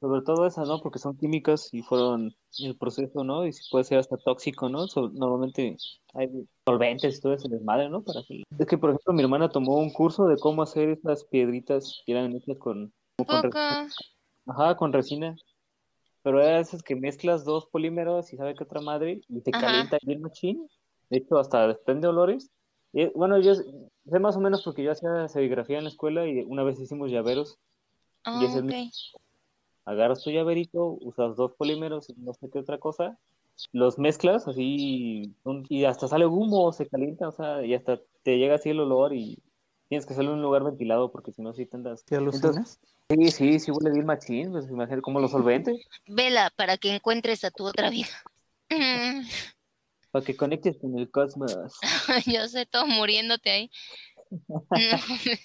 sobre todo esas, ¿no? Porque son químicas y fueron el proceso, ¿no? Y puede ser hasta tóxico, ¿no? So- normalmente hay solventes y todo ese desmadre, ¿no? Para que... Es que, por ejemplo, mi hermana tomó un curso de cómo hacer esas piedritas que eran hechas con, con. Ajá, con resina. Pero era esas que mezclas dos polímeros y sabe qué otra madre y te Ajá. calienta bien machín. De hecho, hasta desprende olores. Y, bueno, yo sé más o menos porque yo hacía serigrafía en la escuela y una vez hicimos llaveros. Ah, Y ese es ok. mi- agarras tu llaverito, usas dos polímeros y no sé qué otra cosa, los mezclas así y hasta sale humo, se calienta, o sea, y hasta te llega así el olor y tienes que hacerlo en un lugar ventilado porque si no, sí te andas. ¿Te alucinas? Sí, sí, sí huele bien machín, pues imagínate cómo lo solvente, Vela para que encuentres a tu otra vida. Para que conectes con el cosmos. Yo sé, todo muriéndote ahí.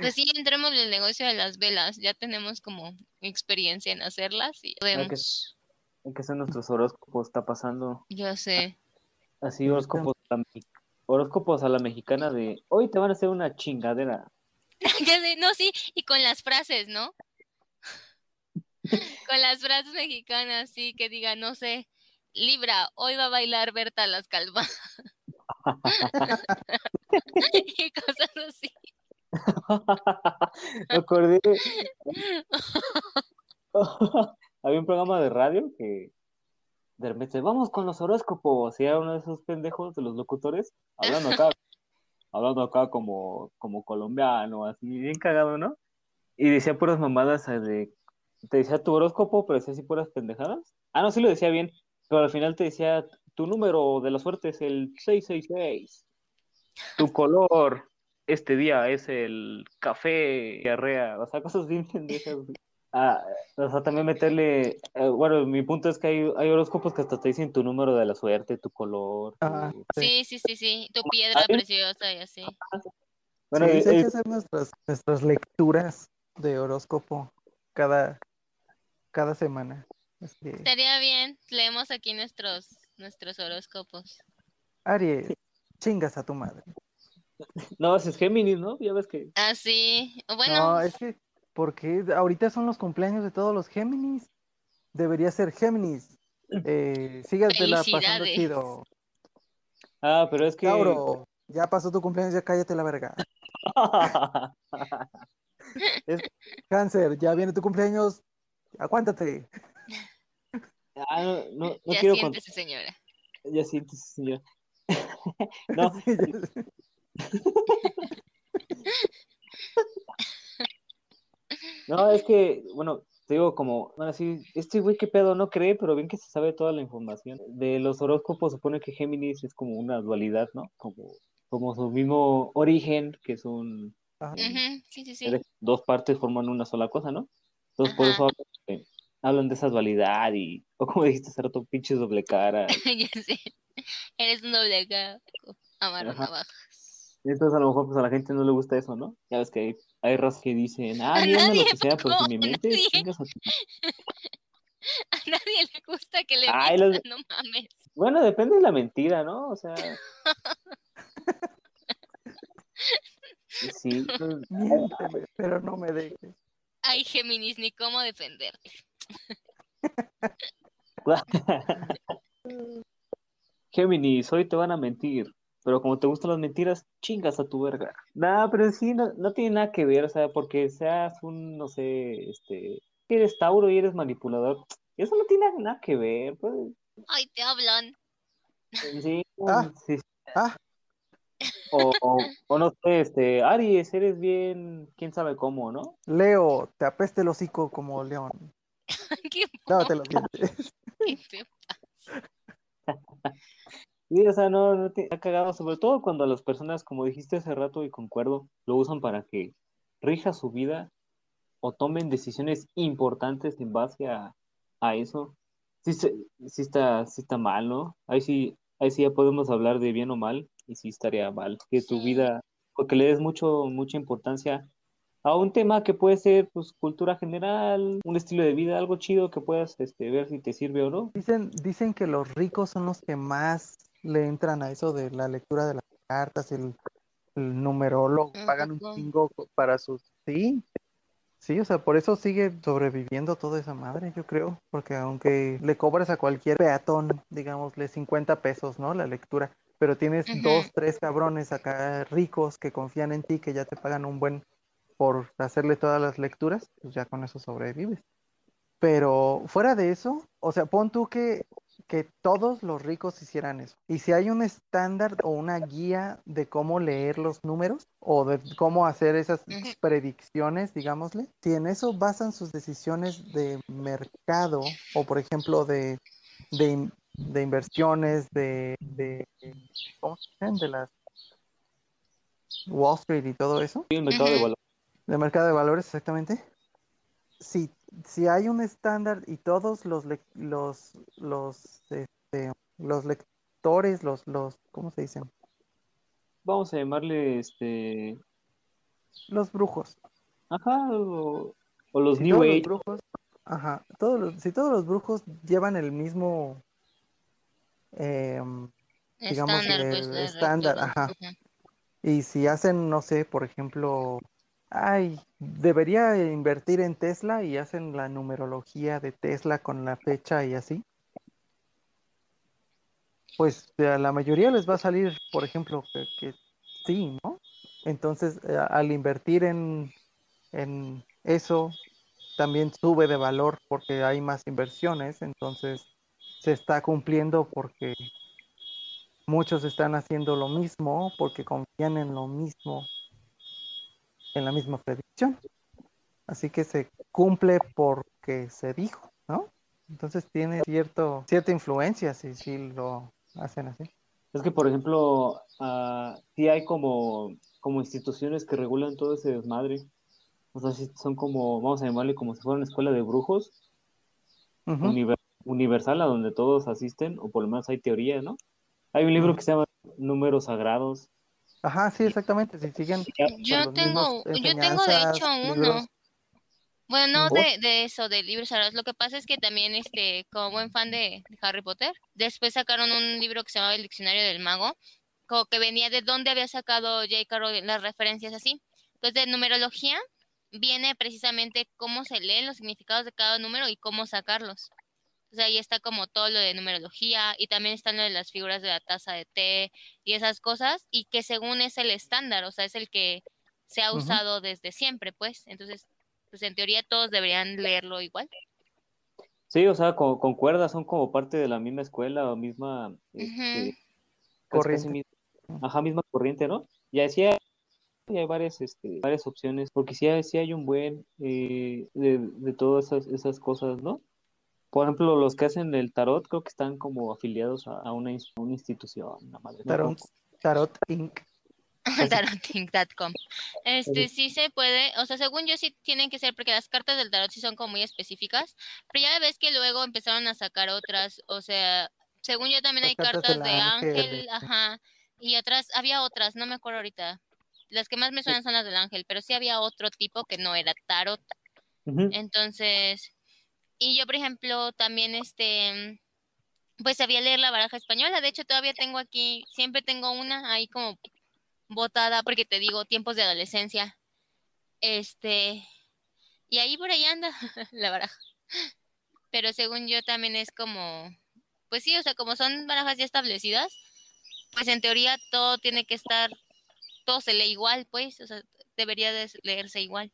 Pues sí, entremos en el negocio de las velas. Ya tenemos como experiencia en hacerlas y podemos. Hay que hacer nuestros horóscopos, está pasando Yo sé. así horóscopos me- horóscopos a la mexicana de hoy te van a hacer una chingadera. No, sí, y con las frases, ¿no? Con las frases mexicanas, sí, que diga, no sé, Libra, hoy va a bailar Berta las calvas. y cosas así. Me acordé. Había un programa de radio que de repente, vamos con los horóscopos. Y era uno de esos pendejos de los locutores, hablando acá, hablando acá como, como colombiano, así, bien cagado, ¿no? Y decía puras mamadas eh, de. Te decía tu horóscopo, pero decía así puras pendejadas. Ah, no, sí lo decía bien, pero al final te decía tu número de la suerte es el 666. Tu color este día es el café, diarrea, o sea, cosas bien pendejas. Ah, o sea, también meterle, eh, bueno, mi punto es que hay, hay horóscopos que hasta te dicen tu número de la suerte, tu color. Ah, tu- Sí, sí, sí, sí. Tu piedra ¿Ah, sí? preciosa y así. Bueno, sí, sí, hay eh, que hacer nuestras, nuestras lecturas de horóscopo cada, cada semana. Así, Estaría bien. Leemos aquí nuestros, nuestros horóscopos. Aries, chingas a tu madre. no, es Géminis, ¿no? Ya ves que. Así. O bueno, No, es que, porque ahorita son los cumpleaños de todos los Géminis. Debería ser Géminis. Eh, sígatela pasando chido. Ah, pero es que. Tauro, ya pasó tu cumpleaños, ya cállate la verga. Cáncer, ya viene tu cumpleaños, aguántate. Ah, no, no, no ya quiero siéntese, señora. Ya siéntese, señor. no, Sí, ya- no, es que, bueno, te digo como, bueno, sí, este güey qué pedo no cree, pero bien que se sabe toda la información. De los horóscopos supone que Géminis es como una dualidad, ¿no? Como, como su mismo origen, que es un, Ajá. Sí, sí, sí. dos partes forman una sola cosa, ¿no? Entonces por eso hablan de, hablan de esa dualidad y, o como dijiste hace rato, pinches doble cara. ya sé. Eres un doble cara. Amarro navajas. Entonces a lo mejor pues a la gente no le gusta eso, ¿no? Ya ves que hay, hay razas que dicen, ah, A dígame lo que sea, pero si me Paco, mientes, nadie. chingas a nadie le gusta que le Ay, mientan, los- no mames. Bueno, depende de la mentira, ¿no? O sea. Sí, pues, Miénteme, pero no me dejes. Ay, Géminis, ni cómo defenderte. Géminis, hoy te van a mentir, pero como te gustan las mentiras, chingas a tu verga. Nah, pero sí, no, no tiene nada que ver, o sea, porque seas un, no sé, este, eres Tauro y eres manipulador, eso no tiene nada que ver, pues, Ay, te hablan. sí, Ah. sí. Ah. O, o, o no sé, este, Aries, eres bien, quién sabe cómo, ¿no? Leo, te apeste el hocico como león. Qué Lávate los dientes. feo. Sí, o sea, no, no te ha cagado, sobre todo cuando las personas, como dijiste hace rato y concuerdo, lo usan para que rija su vida o tomen decisiones importantes en base a, a eso. Sí, se- sí está, sí está mal, ¿no? Ahí sí, ahí sí ya podemos hablar de bien o mal, y sí estaría mal que tu Sí. vida, porque le des mucho, mucha importancia a un tema que puede ser, pues, cultura general, un estilo de vida, algo chido que puedas, este, ver si te sirve o no. Dicen, dicen que los ricos son los que más le entran a eso de la lectura de las cartas, el, el numerólogo, ¿A pagan un chingo para sus... Sí, sí, o sea, por eso sigue sobreviviendo toda esa madre, yo creo, porque aunque le cobres a cualquier peatón, digámosle 50 pesos, ¿no? La lectura, pero tienes dos, tres cabrones acá ricos que confían en ti, que ya te pagan un buen por hacerle todas las lecturas, pues ya con eso sobrevives. Pero fuera de eso, o sea, pon tú que, que todos los ricos hicieran eso. Y si hay un estándar o una guía de cómo leer los números o de cómo hacer esas predicciones, digámosle, si en eso basan sus decisiones de mercado o, por ejemplo, de, de, in- de inversiones, de, de, ¿cómo se dicen? De las Wall Street y todo eso. Sí, el mercado de valores. De mercado de valores, exactamente. Si, si hay un estándar y todos los los los este, los lectores, los los ¿cómo se dicen? Vamos a llamarle, este, Los brujos. Ajá, o, o los Si New los Age. brujos, ajá, todos los- si todos los brujos llevan el mismo em, Digamos, Estándar, pues, el estándar, ajá. Y si hacen, no sé, por ejemplo, ay, debería invertir en Tesla y hacen la numerología de Tesla con la fecha y así. Pues a la mayoría les va a salir, por ejemplo, que, que sí, ¿no? Entonces, eh, al invertir en, en eso, también sube de valor porque hay más inversiones, entonces se está cumpliendo porque muchos están haciendo lo mismo, porque confían en lo mismo, en la misma predicción. Así que se cumple porque se dijo, ¿no? Entonces tiene cierto, cierta influencia si, si lo hacen así. Es que, por ejemplo, ah, sí hay como, como instituciones que regulan todo ese desmadre. O sea, son como, vamos a llamarle como si fuera una escuela de brujos univer- universal a donde todos asisten, o por lo menos hay teoría, ¿no? Hay un libro que se llama Números Sagrados. Ajá, sí, exactamente. Si siguen Yo tengo, yo tengo de hecho uno. libros. Bueno, no de, de eso, de libros sagrados. Lo que pasa es que también, este, como buen fan de, de Harry Potter, después sacaron un libro que se llamaba El Diccionario del Mago, como que venía de dónde había sacado J.K. Rowling las referencias así. Entonces, de numerología viene precisamente cómo se leen los significados de cada número y cómo sacarlos. O sea, ahí está como todo lo de numerología y también están lo de las figuras de la taza de té y esas cosas y que según es el estándar, o sea, es el que se ha usado desde siempre, pues. Entonces, pues en teoría todos deberían leerlo igual. Sí, o sea, con, concuerda, son como parte de la misma escuela o misma este, Corriente. ajá, misma corriente, ¿no? Y así hay, y hay varias, este, varias opciones, porque sí hay, sí hay un buen eh, de, de todas esas, esas cosas, ¿no? Por ejemplo, los que hacen el tarot creo que están como afiliados a, a una, ins- una institución, una madre, ¿no? Tarot, Tarot Inc. Taroting.com. Este sí se puede, o sea, según yo sí tienen que ser, porque las cartas del tarot sí son como muy específicas, pero ya ves que luego empezaron a sacar otras, o sea, según yo también Las hay cartas de ángel, ángel, este. ajá, y otras, había otras, no me acuerdo ahorita. Las que más me suenan son las del ángel, pero sí había otro tipo que no era tarot. Entonces, y yo, por ejemplo, también este, pues sabía leer la baraja española. De hecho, todavía tengo aquí, siempre tengo una ahí como botada, porque te digo, tiempos de adolescencia. Este, y ahí por ahí anda la baraja. Pero según yo también es como, pues sí, o sea, como son barajas ya establecidas, pues en teoría todo tiene que estar, todo se lee igual, pues, o sea, debería de leerse igual.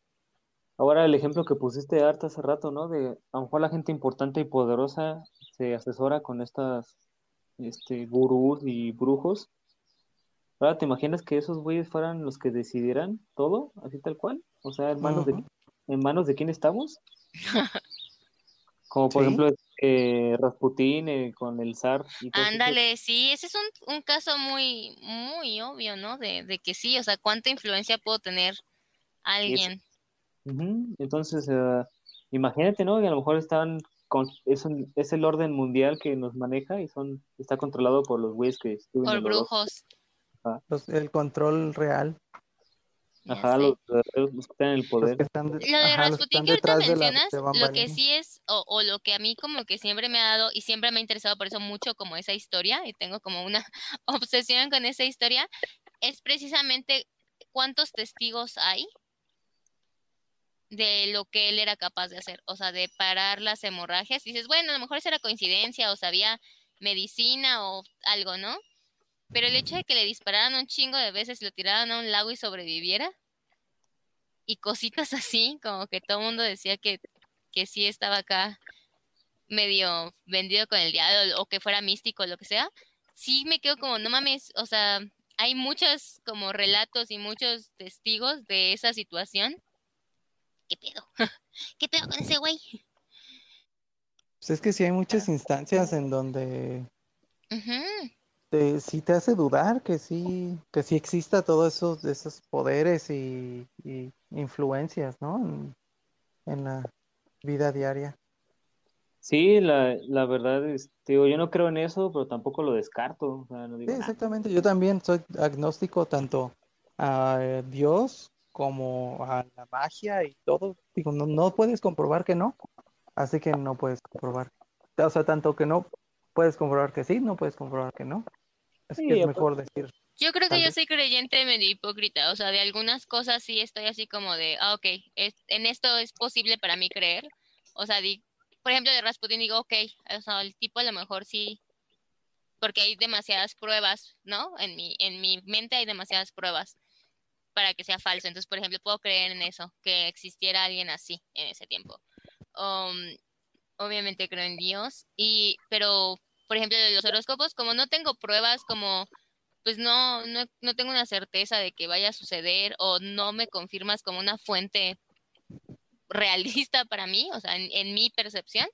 Ahora el ejemplo que pusiste harta hace rato, ¿no? De a lo mejor la gente importante y poderosa se asesora con estas este gurús y brujos. Ahora, ¿te imaginas que esos güeyes fueran los que decidieran todo, así tal cual? O sea, en manos de en manos de quién estamos? Como por Sí. ejemplo eh, Rasputín eh, con el zar. Ándale, sí, ese es un, un caso muy, muy obvio, ¿no? De, de que sí, o sea, cuánta influencia puedo tener alguien. Ujú, Entonces, eh, imagínate, ¿no? Que a lo mejor están con, es, un- es el orden mundial que nos maneja y son, está controlado por los güeyes que por brujos. Los- el control real. Ajá, los, los que están en el poder. que están, de- Lo de ajá, que Rasputín están que ahorita mencionas, lo que sí es, o, o lo que a mí como que siempre me ha dado y siempre me ha interesado por eso mucho como esa historia, y tengo como una obsesión con esa historia, es precisamente cuántos testigos hay de lo que él era capaz de hacer, o sea, de parar las hemorragias. Dices, bueno, a lo mejor era coincidencia o sabía medicina o algo, ¿no? Pero el hecho de que le dispararan un chingo de veces, lo tiraran a un lago y sobreviviera, y cositas así, como que todo el mundo decía que, que sí estaba acá medio vendido con el diablo o que fuera místico, lo que sea, sí me quedo como, no mames, o sea, hay muchos como relatos y muchos testigos de esa situación. ¿Qué pedo? ¿Qué pedo con ese güey? Pues es que sí hay muchas instancias en donde Ujú. te, sí te hace dudar que sí, que sí exista todos esos, esos poderes y, y influencias, ¿no? En, en la vida diaria. Sí, la, la verdad es, digo, yo no creo en eso, pero tampoco lo descarto. O sea, no Sí, digo, "Ah, exactamente. Yo también soy agnóstico tanto a Dios como a la magia y todo. Digo, no, no puedes comprobar que no, así que no puedes comprobar. O sea, tanto que no puedes comprobar que sí, no puedes comprobar que no. Así Sí, que es mejor decir. Yo creo que yo soy creyente medio hipócrita, o sea, de algunas cosas sí estoy así como de, ah, ok, es- en esto es posible para mí creer. O sea, di- por ejemplo, de Rasputin digo, ok, o sea, el tipo a lo mejor sí, porque hay demasiadas pruebas, ¿no? En mi, en mi mente hay demasiadas pruebas para que sea falso. Entonces, por ejemplo, puedo creer en eso, que existiera alguien así en ese tiempo. Um, obviamente creo en Dios, y, pero, por ejemplo, de los horóscopos, como no tengo pruebas, como pues no, no, no tengo una certeza de que vaya a suceder o no me confirmas como una fuente realista para mí, o sea, en, en mi percepción,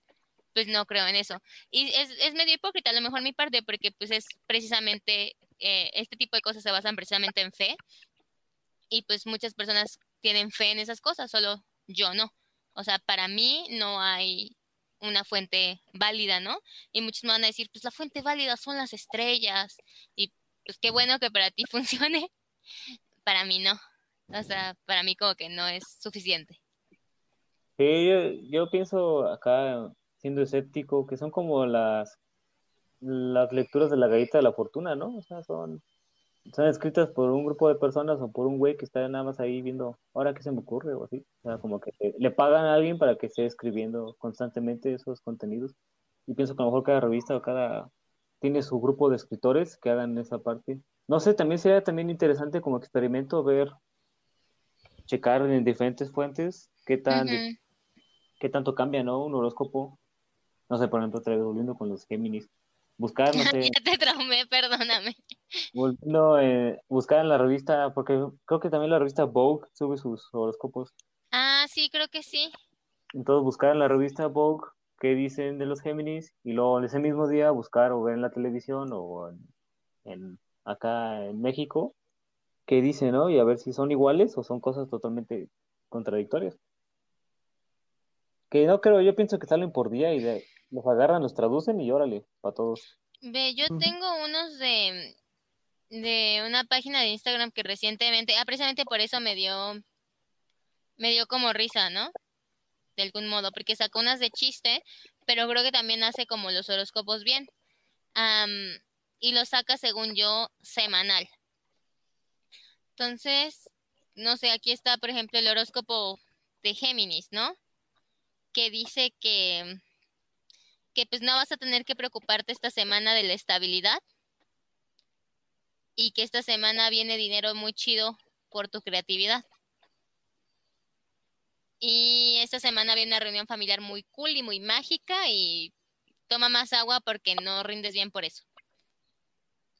pues no creo en eso. Y es, es medio hipócrita a lo mejor mi parte, porque pues es precisamente, eh, este tipo de cosas se basan precisamente en fe, y pues muchas personas tienen fe en esas cosas, solo yo no. O sea, para mí no hay una fuente válida, ¿no? Y muchos me van a decir, pues la fuente válida son las estrellas, y pues qué bueno que para ti funcione, para mí no. O sea, para mí como que no es suficiente. Sí, yo, pienso acá, siendo escéptico, que son como las, las lecturas de la galleta de la fortuna, ¿no? O sea, son, son escritas por un grupo de personas o por un güey que está nada más ahí viendo, ahora qué se me ocurre o así. O sea, como que le pagan a alguien para que esté escribiendo constantemente esos contenidos. Y pienso que a lo mejor cada revista o cada tiene su grupo de escritores que hagan esa parte. No sé, también sería también interesante como experimento ver, checar en diferentes fuentes qué tan qué tanto cambia, ¿no? Un horóscopo. No sé, por ejemplo, volviendo con los Géminis. Buscar, no sé, Ya te traumé, perdóname. Volviendo, eh, buscar en la revista, porque creo que también la revista Vogue sube sus horóscopos. Ah, sí, creo que sí. Entonces, buscar en la revista Vogue qué dicen de los Géminis y luego en ese mismo día buscar o ver en la televisión o en, en- acá en México qué dice, ¿no? Y a ver si son iguales o son cosas totalmente contradictorias. Que no creo, yo pienso que salen por día y de, los agarran, los traducen y órale, para todos. Ve, yo tengo unos de, de una página de Instagram que recientemente, ah, precisamente por eso me dio, me dio como risa, ¿no? De algún modo, porque sacó unas de chiste, pero creo que también hace como los horóscopos bien. y lo saca, según yo, semanal. Entonces, no sé, aquí está, por ejemplo, el horóscopo de Géminis, ¿no? Que dice que que pues no vas a tener que preocuparte esta semana de la estabilidad y que esta semana viene dinero muy chido por tu creatividad. Y esta semana viene una reunión familiar muy cool y muy mágica y toma más agua porque no rindes bien por eso.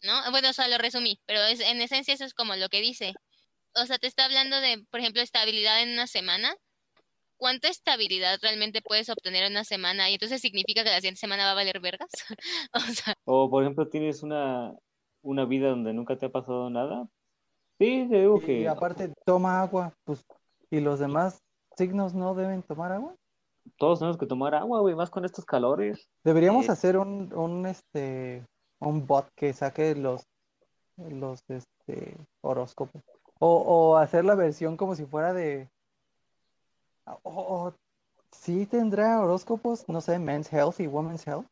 ¿No? Bueno, o sea, lo resumí, pero es, en esencia eso es como lo que dice. O sea, te está hablando de, por ejemplo, estabilidad en una semana ¿cuánta estabilidad realmente puedes obtener en una semana? Y entonces significa que la siguiente semana va a valer vergas. o, por ejemplo, tienes una, una vida donde nunca te ha pasado nada. Sí, te digo que. Y aparte, toma agua, pues. ¿Y los demás signos no deben tomar agua? Todos tenemos que tomar agua, güey, más con estos calores. Deberíamos hacer un, un, este, un bot que saque los, los, este, horóscopos. O, o hacer la versión como si fuera de, o, sí tendrá horóscopos, no sé, Men's Health y Women's Health,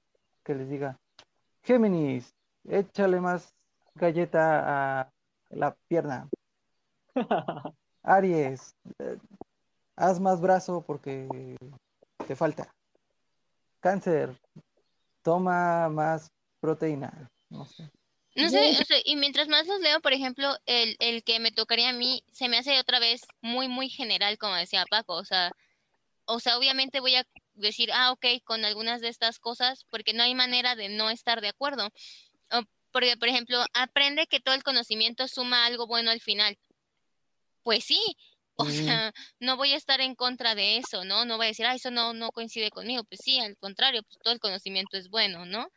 que les diga, Géminis, échale más galleta a la pierna. Aries, eh, haz más brazo porque te falta. Cáncer, toma más proteína. No sé. No sé, y mientras más los leo, por ejemplo, el, el que me tocaría a mí se me hace otra vez muy, muy general, como decía Paco. O sea, o sea, obviamente voy a decir, ah, ok, con algunas de estas cosas, porque no hay manera de no estar de acuerdo. O porque, por ejemplo, aprende que todo el conocimiento suma algo bueno al final. Pues sí, o sea, no voy a estar en contra de eso, ¿no? No voy a decir, ah, eso no, no coincide conmigo. Pues sí, al contrario, pues todo el conocimiento es bueno, ¿no?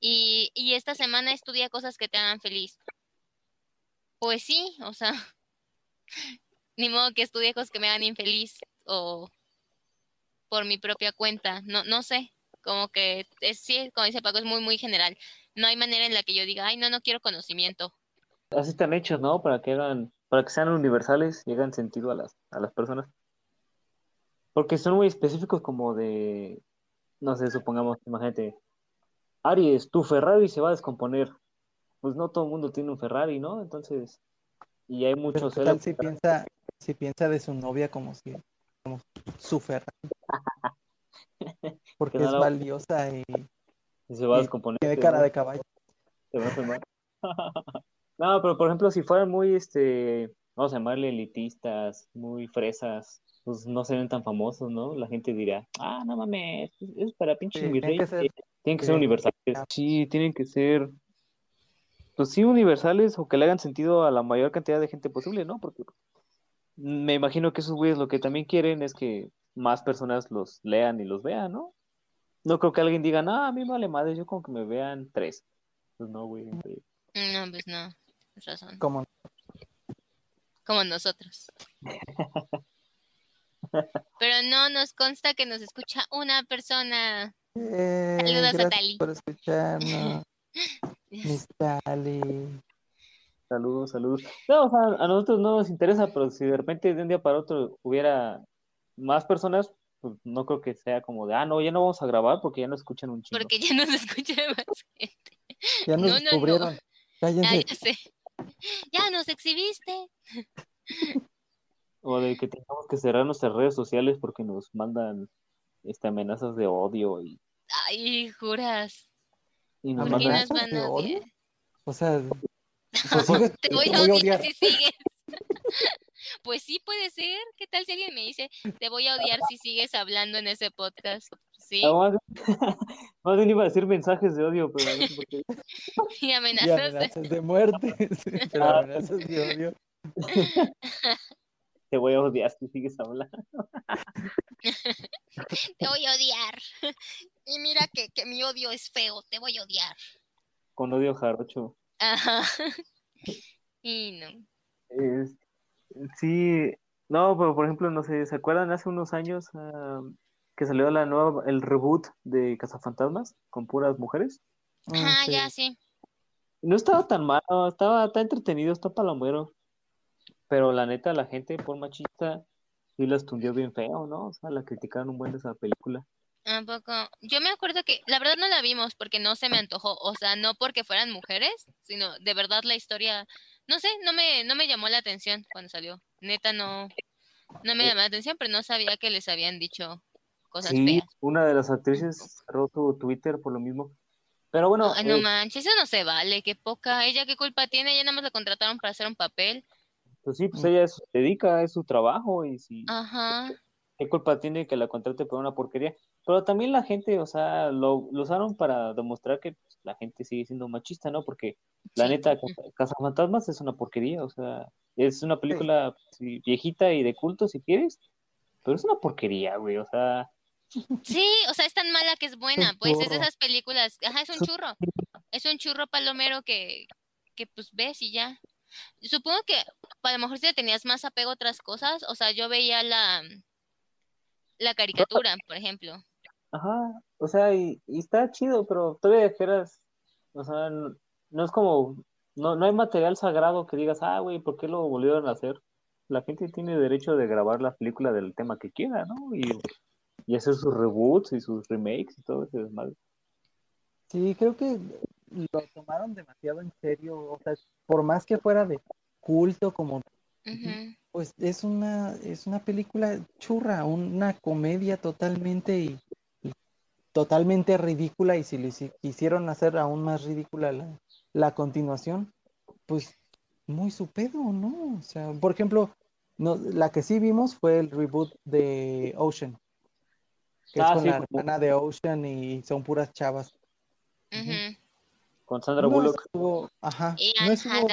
y, y esta semana estudia cosas que te hagan feliz. Pues sí, o sea, ni modo que estudie cosas que me hagan infeliz o por mi propia cuenta, no, no sé, como que es, sí, como dice Paco, es muy, muy general. No hay manera en la que yo diga, ay, no, no quiero conocimiento. Así están hechos, ¿no? Para que hagan, para que sean universales y hagan sentido a las, a las personas. Porque son muy específicos como de, no sé, supongamos, imagínate, Aries, tu Ferrari se va a descomponer. Pues no todo el mundo tiene un Ferrari, ¿no? Entonces, y hay muchos... Pero si piensa, si piensa de su novia como si como su Ferrari? Porque es valiosa y, se va a descomponer. Tiene cara de caballo. Se va a no, pero por ejemplo, si fueran muy, este, vamos a llamarle elitistas, muy fresas, pues no se ven tan famosos, ¿no? La gente dirá, ah, no mames, es para pinches sí, tienen que ser universales. Sí, tienen que ser, pues sí, universales o que le hagan sentido a la mayor cantidad de gente posible, ¿no? Porque me imagino que esos güeyes lo que también quieren es que más personas los lean y los vean, ¿no? No creo que alguien diga, no, a mí me vale madre, yo como que me vean tres. Pues no, güey. No, pues no, tienes razón. Como, como nosotros. Pero no nos consta que nos escucha una persona. Eh, Saludos a Tali. Por escucharnos. Miss Tali. Saludos, saludos. No, o sea, a nosotros no nos interesa, pero si de repente de un día para otro hubiera más personas, pues no creo que sea como de, ah, no, ya no vamos a grabar porque ya no escuchan un chingo. Porque ya nos escucha más gente. Ya nos no, descubrieron. No, ya, ya, sé. ya nos exhibiste. O de que tengamos que cerrar nuestras redes sociales porque nos mandan este, amenazas de odio y... Ay, juras. Y nos ¿Por qué nos van a odiar? O sea, pues te voy a odiar si sigues. pues sí puede ser. ¿Qué tal si alguien me dice, te voy a odiar si sigues hablando en ese podcast? Sí. Más, más, bien iba a decir mensajes de odio, pero no sé por qué. Y amenazas, y amenazas de muerte. Sí, pero amenazas de odio. Te voy a odiar si sigues hablando. te voy a odiar. Y mira que, que mi odio es feo, te voy a odiar. Con odio jarocho. Ajá. Y no. Es- sí, no, pero por ejemplo, no sé, ¿se acuerdan hace unos años ah, que salió la nueva, el reboot de Cazafantasmas con puras mujeres? Ah, sí. ya, sí. No estaba tan malo, estaba tan entretenido, está palomero. Pero la neta, la gente por machista sí la tundió bien feo, ¿no? O sea, la criticaron un buen de esa película. Un poco. Yo me acuerdo que, la verdad no la vimos porque no se me antojó, o sea, no porque fueran mujeres, sino de verdad la historia, no sé, no me, no me llamó la atención cuando salió. Neta no, no me llamó la atención, pero no sabía que les habían dicho cosas Sí, feas. una de las actrices cerró su Twitter por lo mismo. Pero bueno, Ay, no eh, manches, eso no se vale, qué poca. Ella qué culpa tiene, ella nada más la contrataron para hacer un papel. pues sí, pues ella se dedica, es su trabajo y si Ajá. qué culpa tiene que la contrate por una porquería. Pero también la gente, o sea, lo, lo usaron para demostrar que pues, la gente sigue siendo machista, ¿no? Porque la Sí. neta, Casa- Cazafantasmas es una porquería, o sea, es una película sí, viejita y de culto si quieres, pero es una porquería, güey, o sea, Sí, o sea, es tan mala que es buena, pues es de esas películas, ajá, es un churro, es un churro palomero que, que pues ves y ya. Supongo que a lo mejor si le tenías más apego a otras cosas, o sea, yo veía la, la caricatura, por ejemplo. Ajá, o sea, y, y está chido, pero todavía dijeras, o sea, no, no es como, no, no hay material sagrado que digas, ah, güey, ¿por qué lo volvieron a hacer? La gente tiene derecho de grabar la película del tema que quiera, ¿no? Y, y hacer sus reboots y sus remakes y todo ese desmadre. Sí, creo que lo tomaron demasiado en serio. O sea, por más que fuera de culto, como pues es una, es una película churra, una comedia totalmente y totalmente ridícula. Y si le quisieron hacer aún más ridícula la, la continuación, pues muy su pedo, ¿no? O sea, por ejemplo, no, la que sí vimos fue el reboot de Ocean, que es Ah, con sí, la como- hermana de Ocean y son puras chavas. Con Sandra No Bullock. estuvo, ajá, Y no estuvo,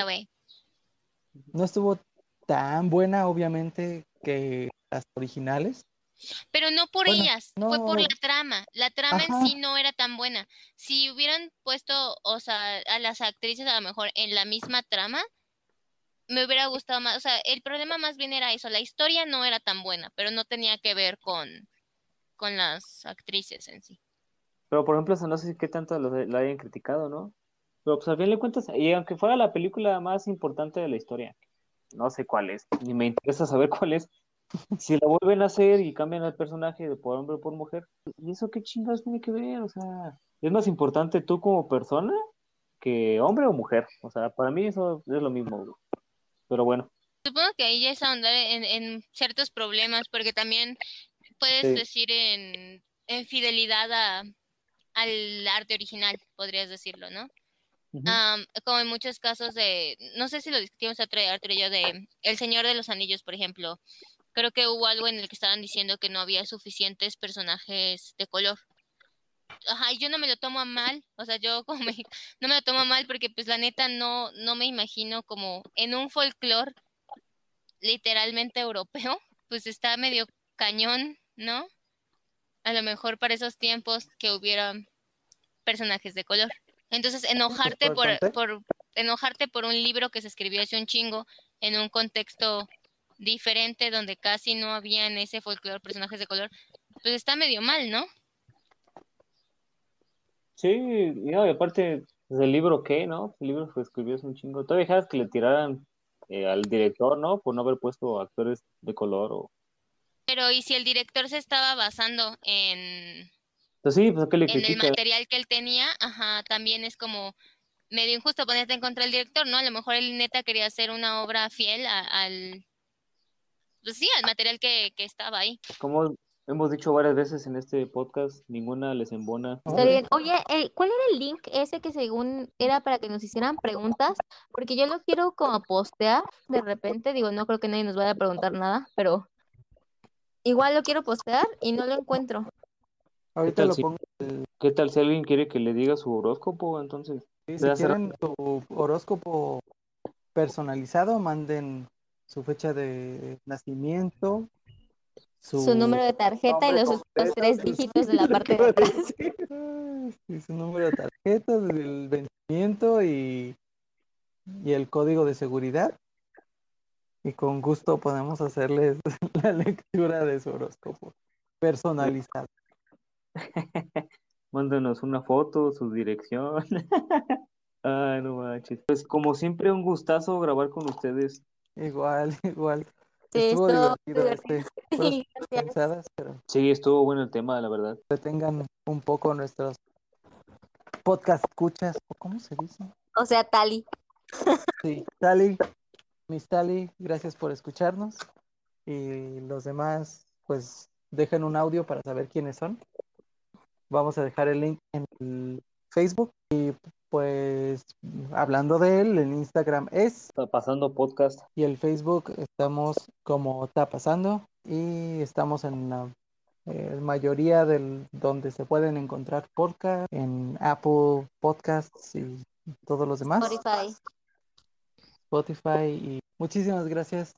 no estuvo tan buena, obviamente, que las originales. Pero no por Bueno, ellas, fue por no. la trama. La trama en sí no era tan buena. Si hubieran puesto, o sea, a las actrices a lo mejor en la misma trama, me hubiera gustado más. O sea, el problema más bien era eso. La historia no era tan buena, pero no tenía que ver con, con las actrices en sí. Pero por ejemplo, no sé qué tanto lo- la hayan criticado, ¿no? Pero pues al fin de cuentas, y aunque fuera la película más importante de la historia, no sé cuál es, ni me interesa saber cuál es, si la vuelven a hacer y cambian el personaje de por hombre por mujer, ¿y eso qué chingados tiene que ver? O sea, ¿es más importante tú como persona que hombre o mujer? O sea, para mí eso es lo mismo. Pero bueno, Supongo que ahí ya es ahondar en, en ciertos problemas, porque también puedes Sí. decir en, en fidelidad a, al arte original, podrías decirlo, ¿no? Am, como en muchos casos de, no sé si lo discutimos Arturo y yo, de El Señor de los Anillos, por ejemplo. Creo que hubo algo en el que estaban diciendo que no había suficientes personajes de color. Ajá, y yo no me lo tomo a mal, o sea, yo como me- no me lo tomo a mal porque pues la neta no, no me imagino como en un folclore literalmente europeo, pues está medio cañón, ¿no? A lo mejor para esos tiempos que hubiera personajes de color. Entonces, enojarte por, por enojarte por un libro que se escribió hace un chingo en un contexto diferente donde casi no había en ese folclore personajes de color, pues está medio mal, ¿no? Sí, y no, y aparte, pues, el libro qué, ¿no? El libro que escribió es un chingo. Todavía dejas que le tiraran eh, al director, ¿no? Por no haber puesto actores de color o... Pero ¿y si el director se estaba basando en, Pues sí, pues que le en el material que él tenía? Ajá, también es como medio injusto ponerte en contra del director, ¿no? A lo mejor él neta quería hacer una obra fiel a- al, pues sí, al material que, que estaba ahí. Como hemos dicho varias veces en este podcast, ninguna les embona. Está bien. Oye, eh, ¿cuál era el link ese que según era para que nos hicieran preguntas? Porque yo lo quiero como postear de repente. Digo, no creo que nadie nos vaya a preguntar nada, pero igual lo quiero postear y no lo encuentro. Ahorita lo si- pongo. el- ¿Qué tal si alguien quiere que le diga su horóscopo? Entonces, sí, si hacer- quieren su horóscopo personalizado, manden su fecha de nacimiento, Su número de tarjeta y los, tres dígitos de la parte de atrás. Sí, su número de tarjeta, el vencimiento y, y el código de seguridad. y con gusto podemos hacerles la lectura de su horóscopo personalizado. Mándanos una foto, su dirección. Ay, no manches. Pues como siempre, un gustazo grabar con ustedes. Igual, igual. Sí, Estuvo estuvo divertido divertido. este, puras Sí, gracias. pensadas, pero Sí, estuvo bueno el tema, la verdad. detengan un poco nuestros podcast escuchas, o ¿cómo se dice? O sea, Tali. Sí, Tali, Miss Tali, gracias por escucharnos. Y los demás, pues dejen un audio para saber quiénes son. Vamos a dejar el link en el Facebook. Y pues hablando de él, el Instagram es Está pasando podcast. y el Facebook estamos como está pasando y estamos en la eh, mayoría del donde se pueden encontrar podcast, en Apple Podcasts y todos los demás. Spotify. Spotify y muchísimas gracias.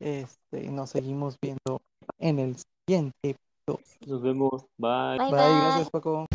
Este, nos seguimos viendo en el siguiente. Nos vemos. Bye. Bye, Bye, bye. gracias Paco.